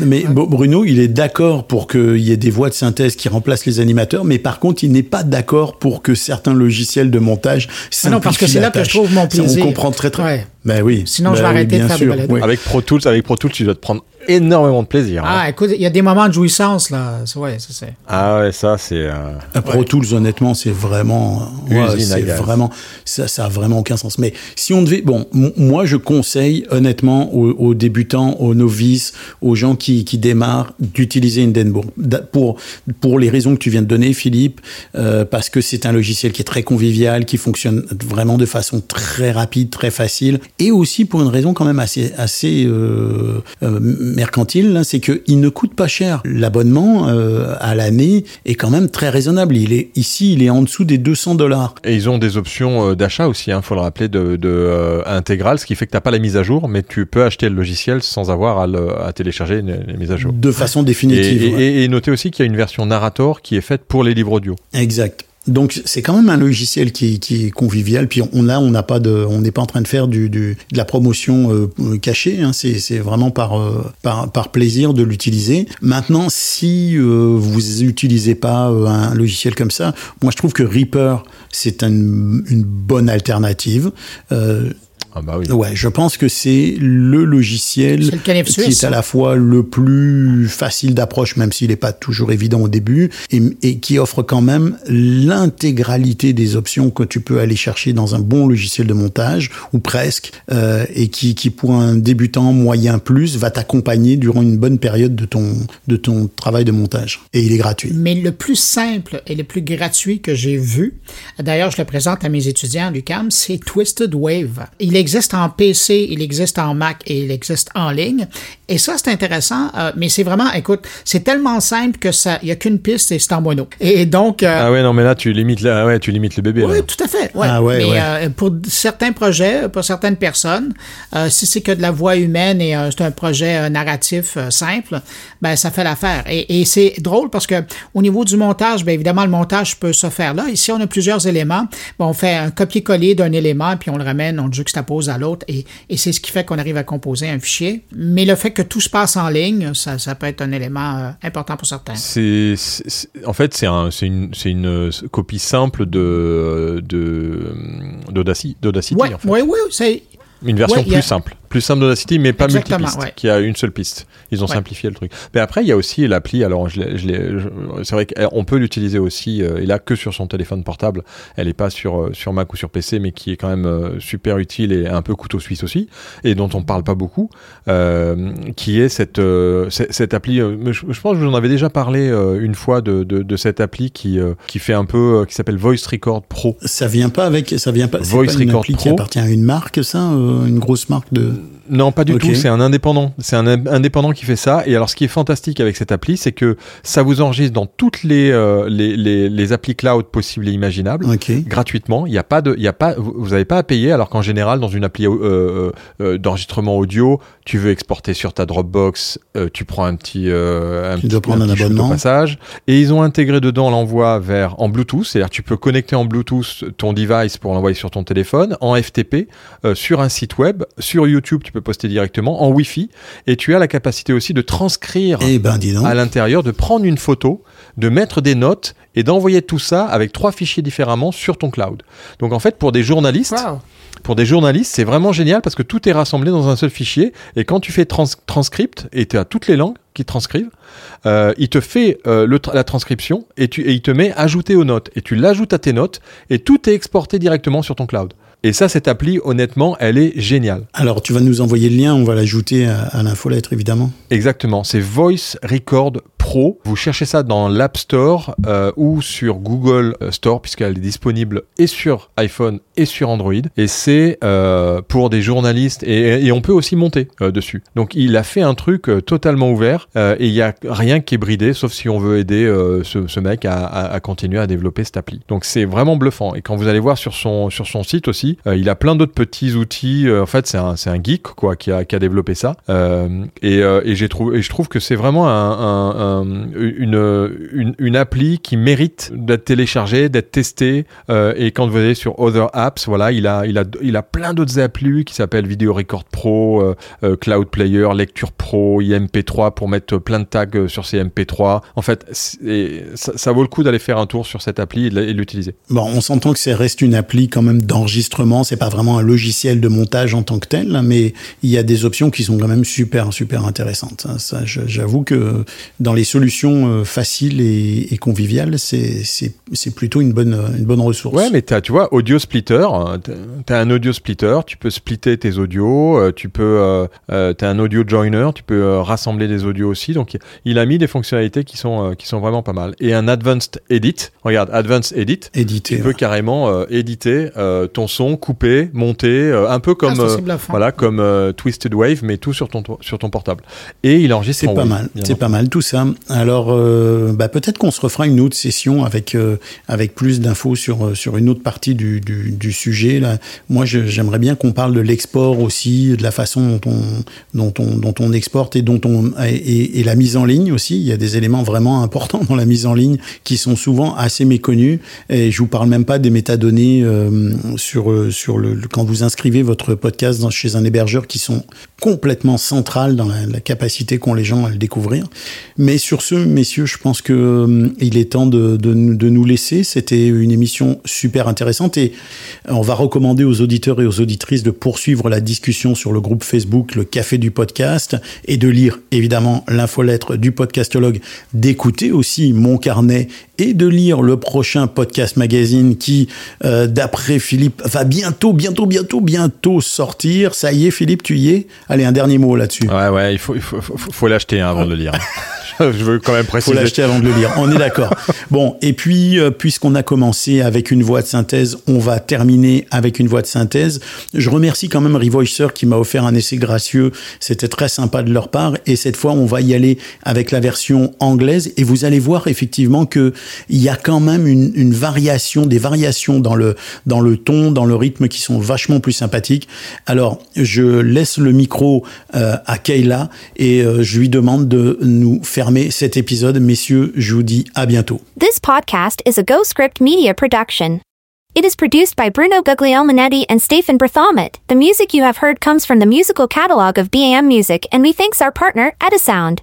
Mais Bo- Bruno, il est d'accord pour qu'il y ait des voix de synthèse qui remplacent les animateurs, mais par contre, il n'est pas d'accord pour que certains logiciels de montage Ah non, parce que simplifient c'est là que je trouve mon Ça, plaisir. On comprend très très. Ouais. Ben oui. Sinon, je Ben vais oui, arrêter de faire des sûr, balados. oui. Avec Pro Tools, avec Pro Tools, tu dois te prendre énormément de plaisir. hein. Ah, écoute, il y a des moments de jouissance, là. Ouais, ça c'est. Ah ouais, ça c'est. euh, Ah, Pro Tools, honnêtement, c'est vraiment, ouais, c'est vraiment, ça, ça a vraiment aucun sens. Mais si on devait, bon, moi, je conseille honnêtement aux, aux débutants, aux novices, aux gens qui, qui démarrent, d'utiliser Hindenburg pour pour les raisons que tu viens de donner, Philippe, euh, parce que c'est un logiciel qui est très convivial, qui fonctionne vraiment de façon très rapide, très facile, et aussi pour une raison quand même assez assez euh, euh, mercantile, là, c'est que il ne coûte pas cher. L'abonnement euh, à l'année est quand même très raisonnable. Il est ici, il est en dessous des 200 dollars. Et ils ont des options d'achat aussi, il faut le rappeler, de, de euh, intégrale, ce qui fait que tu n'as pas la mise à jour, mais tu peux acheter le logiciel sans avoir à, le- à télécharger les, mises à jour. De façon définitive. et, ouais. et- et notez aussi qu'il y a une version narrator qui est faite pour les livres audio. Exact. Donc c'est quand même un logiciel qui, est convivial. Puis on là on n'a pas de, on n'est pas en train de faire du, du de la promotion euh, cachée. Hein. C'est vraiment par euh, par par plaisir de l'utiliser. Maintenant, si euh, vous utilisez pas euh, un logiciel comme ça, moi je trouve que Reaper c'est un- une bonne alternative. Ah bah oui. Ouais, je pense que c'est le logiciel le qui suisse. est à la fois le plus facile d'approche, même s'il n'est pas toujours évident au début, et, et qui offre quand même l'intégralité des options que tu peux aller chercher dans un bon logiciel de montage, ou presque, euh, et qui, qui, pour un débutant moyen plus, va t'accompagner durant une bonne période de ton, de ton travail de montage. Et il est gratuit. Mais le plus simple et le plus gratuit que j'ai vu, d'ailleurs, je le présente à mes étudiants à l'UQAM, c'est Twisted Wave. Il existe en PC, il existe en Mac et il existe en ligne. Et ça, c'est intéressant, euh, mais c'est vraiment, écoute, c'est tellement simple que ça, il y a qu'une piste et c'est en mono. Et donc, euh, Ah ouais, non, mais là, tu limites, la, ouais, tu limites le bébé. oui, là. tout à fait. ouais. Ah ouais, Mais ouais. euh, pour certains projets, pour certaines personnes, euh, si c'est que de la voix humaine et euh, c'est un projet euh, narratif euh, simple, ben ça fait l'affaire. Et, et c'est drôle parce que au niveau du montage, ben évidemment le montage peut se faire là. Ici, on a plusieurs éléments. Ben, on fait un copier-coller d'un élément puis on le ramène, on le juxtapose à l'autre et, et c'est ce qui fait qu'on arrive à composer un fichier. Mais le fait que tout se passe en ligne, ça, ça peut être un élément euh, important pour certains. C'est, en fait, c'est un, c'est une, euh, copie simple de, de, d'Audacity, d'Audacity, Ouais, en fait. ouais, ouais, c'est Une version Ouais, a- plus simple. Plus simple d'Audacity, mais pas Exactement, multipiste, ouais. qui a une seule piste. Ils ont Ouais. simplifié le truc. Mais après, il y a aussi l'appli. Alors, je l'ai- je c'est vrai qu'on peut l'utiliser aussi, euh, et là que sur son téléphone portable. Elle n'est pas sur euh, sur Mac ou sur PC, mais qui est quand même euh, super utile et un peu couteau suisse aussi, et dont on parle pas beaucoup. euh, qui est cette euh, cette, cette appli. euh, je, je pense que je vous en avais déjà parlé euh, une fois de, de, de cette appli qui euh, qui fait un peu, euh, qui s'appelle Voice Record Pro. Ça vient pas avec, ça vient pas. Voice pas une Record appli qui Pro. appartient à une marque, ça, euh, une grosse marque de. 음. Non, pas du tout. C'est un indépendant. C'est un in- indépendant qui fait ça. Et alors, ce qui est fantastique avec cette appli, c'est que ça vous enregistre dans toutes les euh, les, les, les applis cloud possibles et imaginables. Ok. gratuitement. Il y a pas de, il y a pas, vous n'avez pas à payer. Alors qu'en général, dans une appli euh, euh, d'enregistrement audio, tu veux exporter sur ta Dropbox, euh, tu prends un petit, euh, un Tu petit, dois prendre un abonnement. passage. Et ils ont intégré dedans l'envoi vers en Bluetooth, c'est-à-dire tu peux connecter en Bluetooth ton device pour l'envoyer sur ton téléphone, en FTP, euh, sur un site web, sur YouTube, tu peux poster directement, en Wi-Fi, et tu as la capacité aussi de transcrire Eh ben, dis donc. à l'intérieur, de prendre une photo, de mettre des notes et d'envoyer tout ça avec trois fichiers différemment sur ton cloud. Donc en fait, pour des journalistes, Wow. pour des journalistes, c'est vraiment génial parce que tout est rassemblé dans un seul fichier. Et quand tu fais trans transcript, et tu as toutes les langues qui transcrivent, euh, il te fait euh, le tra- la transcription et, tu, et il te met ajouter aux notes. Et tu l'ajoutes à tes notes et tout est exporté directement sur ton cloud. Et ça, cette appli, honnêtement, elle est géniale. Alors, tu vas nous envoyer le lien, on va l'ajouter à, à l'infolettre, évidemment. Exactement, c'est Voice Record Pro. Vous cherchez ça dans l'App Store euh, ou sur Google Store puisqu'elle est disponible et sur iPhone et sur Android. Et c'est euh, pour des journalistes et, et on peut aussi monter euh, dessus. Donc il a fait un truc euh, totalement ouvert euh, et il y a rien qui est bridé sauf si on veut aider euh, ce, ce mec à, à- à continuer à développer cette appli. Donc c'est vraiment bluffant. Et quand vous allez voir sur son sur son site aussi, euh, il a plein d'autres petits outils. Euh, en fait, c'est un geek qui a développé ça. Euh, et je trouve que c'est vraiment un, un- un- une, appli qui mérite d'être téléchargée, d'être testée. Et quand vous allez sur Other Apps, voilà, il a plein d'autres applis qui s'appellent Video Record Pro, Cloud Player, Lecture Pro, IMP3 pour mettre plein de tags sur ces MP3. En fait, ça, vaut le coup d'aller faire un tour sur cette appli et l'utiliser. Bon, on s'entend que ça reste une appli quand même d'enregistrement, c'est pas vraiment un logiciel de montage en tant que tel, mais il y a des options qui sont quand même super, super intéressantes. hein. Ça, j'avoue que dans les solutions euh, faciles et, et conviviales, c'est, c'est, c'est plutôt une bonne, une bonne ressource. Ouais, mais t'as, tu vois, audio splitter, euh, t'as- t'as un audio splitter, tu peux splitter tes audios, euh, tu peux, euh, t'as un audio joiner, tu peux rassembler des audios aussi. Donc, il a mis des fonctionnalités qui sont, qui sont vraiment pas mal. Et un advanced edit, regarde, advanced edit, Édité. tu peux ouais. carrément euh, éditer euh, ton son, couper, monter, euh, un peu comme, Ah, euh, voilà, comme euh, Twisted Wave, mais tout sur ton, sur ton portable. Et il enregistre C'est en pas mal, c'est pas mal tout ça. Alors, euh, bah, peut-être qu'on se refera une autre session avec euh, avec plus d'infos sur sur une autre partie du, du, du sujet. Là, moi, j'aimerais bien qu'on parle de l'export aussi, de la façon dont on dont on dont on exporte et dont on et, et- et la mise en ligne aussi. Il y a des éléments vraiment importants dans la mise en ligne qui sont souvent assez méconnus. Et je vous parle même pas des métadonnées euh, sur euh, sur le, quand vous inscrivez votre podcast chez un hébergeur qui sont complètement centrales dans la, capacité qu'ont les gens à le découvrir. Mais sur ce, messieurs, je pense que euh, il est temps de, de nous laisser. C'était une émission super intéressante et on va recommander aux auditeurs et aux auditrices de poursuivre la discussion sur le groupe Facebook Le Café du Podcast et de lire évidemment l'infolettre du podcastologue, d'écouter aussi mon carnet et de lire le prochain podcast magazine qui, euh, d'après Philippe, va bientôt, bientôt, bientôt, bientôt sortir. Ça y est, Philippe, tu y es Allez, un dernier mot là-dessus. Ouais, ouais, il faut, il faut, faut, faut l'acheter hein, avant de le lire. [laughs] je veux quand même faut préciser. l'acheter avant de le lire. On est d'accord. [laughs] Bon, et puis, euh, puisqu'on a commencé avec une voix de synthèse, on va terminer avec une voix de synthèse. Je remercie quand même Revoicer qui m'a offert un essai gracieux. C'était très sympa de leur part. Et cette fois, on va y aller avec la version anglaise. Et vous allez voir effectivement que il y a quand même une, une variation, des variations dans le, dans le ton, dans le rythme qui sont vachement plus sympathiques. Alors, je laisse le micro euh, à Kayla et euh, je lui demande de nous fermer cet épisode. Messieurs, je vous dis à bientôt. This podcast is a GoScript media production. It is produced by Bruno Guglielminetti and Stephen Berthomet. The music you have heard comes from the musical catalog of BAM Music, and we thanks our partner, Edisound.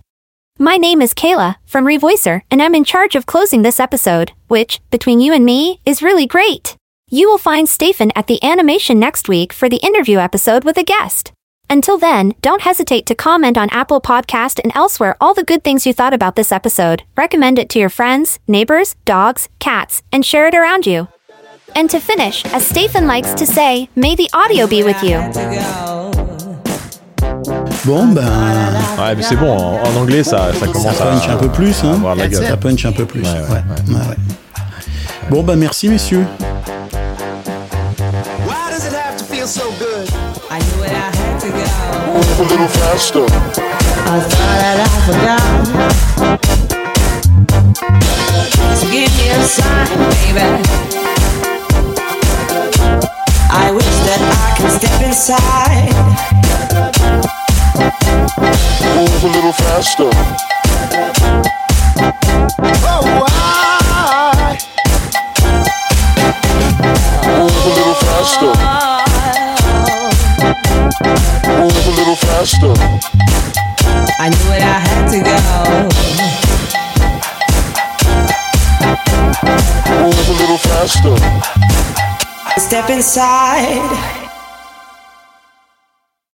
My name is Kayla from Revoicer, and I'm in charge of closing this episode, which, between you and me, is really great. You will find Stephen at the animation next week for the interview episode with a guest. Until then, don't hesitate to comment on Apple Podcast and elsewhere all the good things you thought about this episode. Recommend it to your friends, neighbors, dogs, cats, and share it around you. And to finish, as Stephen likes to say, may the audio be with you. Bon, ben, Ouais, mais c'est bon, en, en anglais, ça, ça commence ça punch à, un peu plus. Hein. avoir de la That's gueule. Ça punch un peu plus. Ouais, ouais, Ouais, ouais, ouais. Bon, ben, merci, messieurs. Move a little faster. I thought that I forgot. So give me a sign, baby. I wish that I could step inside. Move a little faster. Oh, why? Move a little faster. Move a little faster. I knew it, I had to go. Move a little faster. Step inside.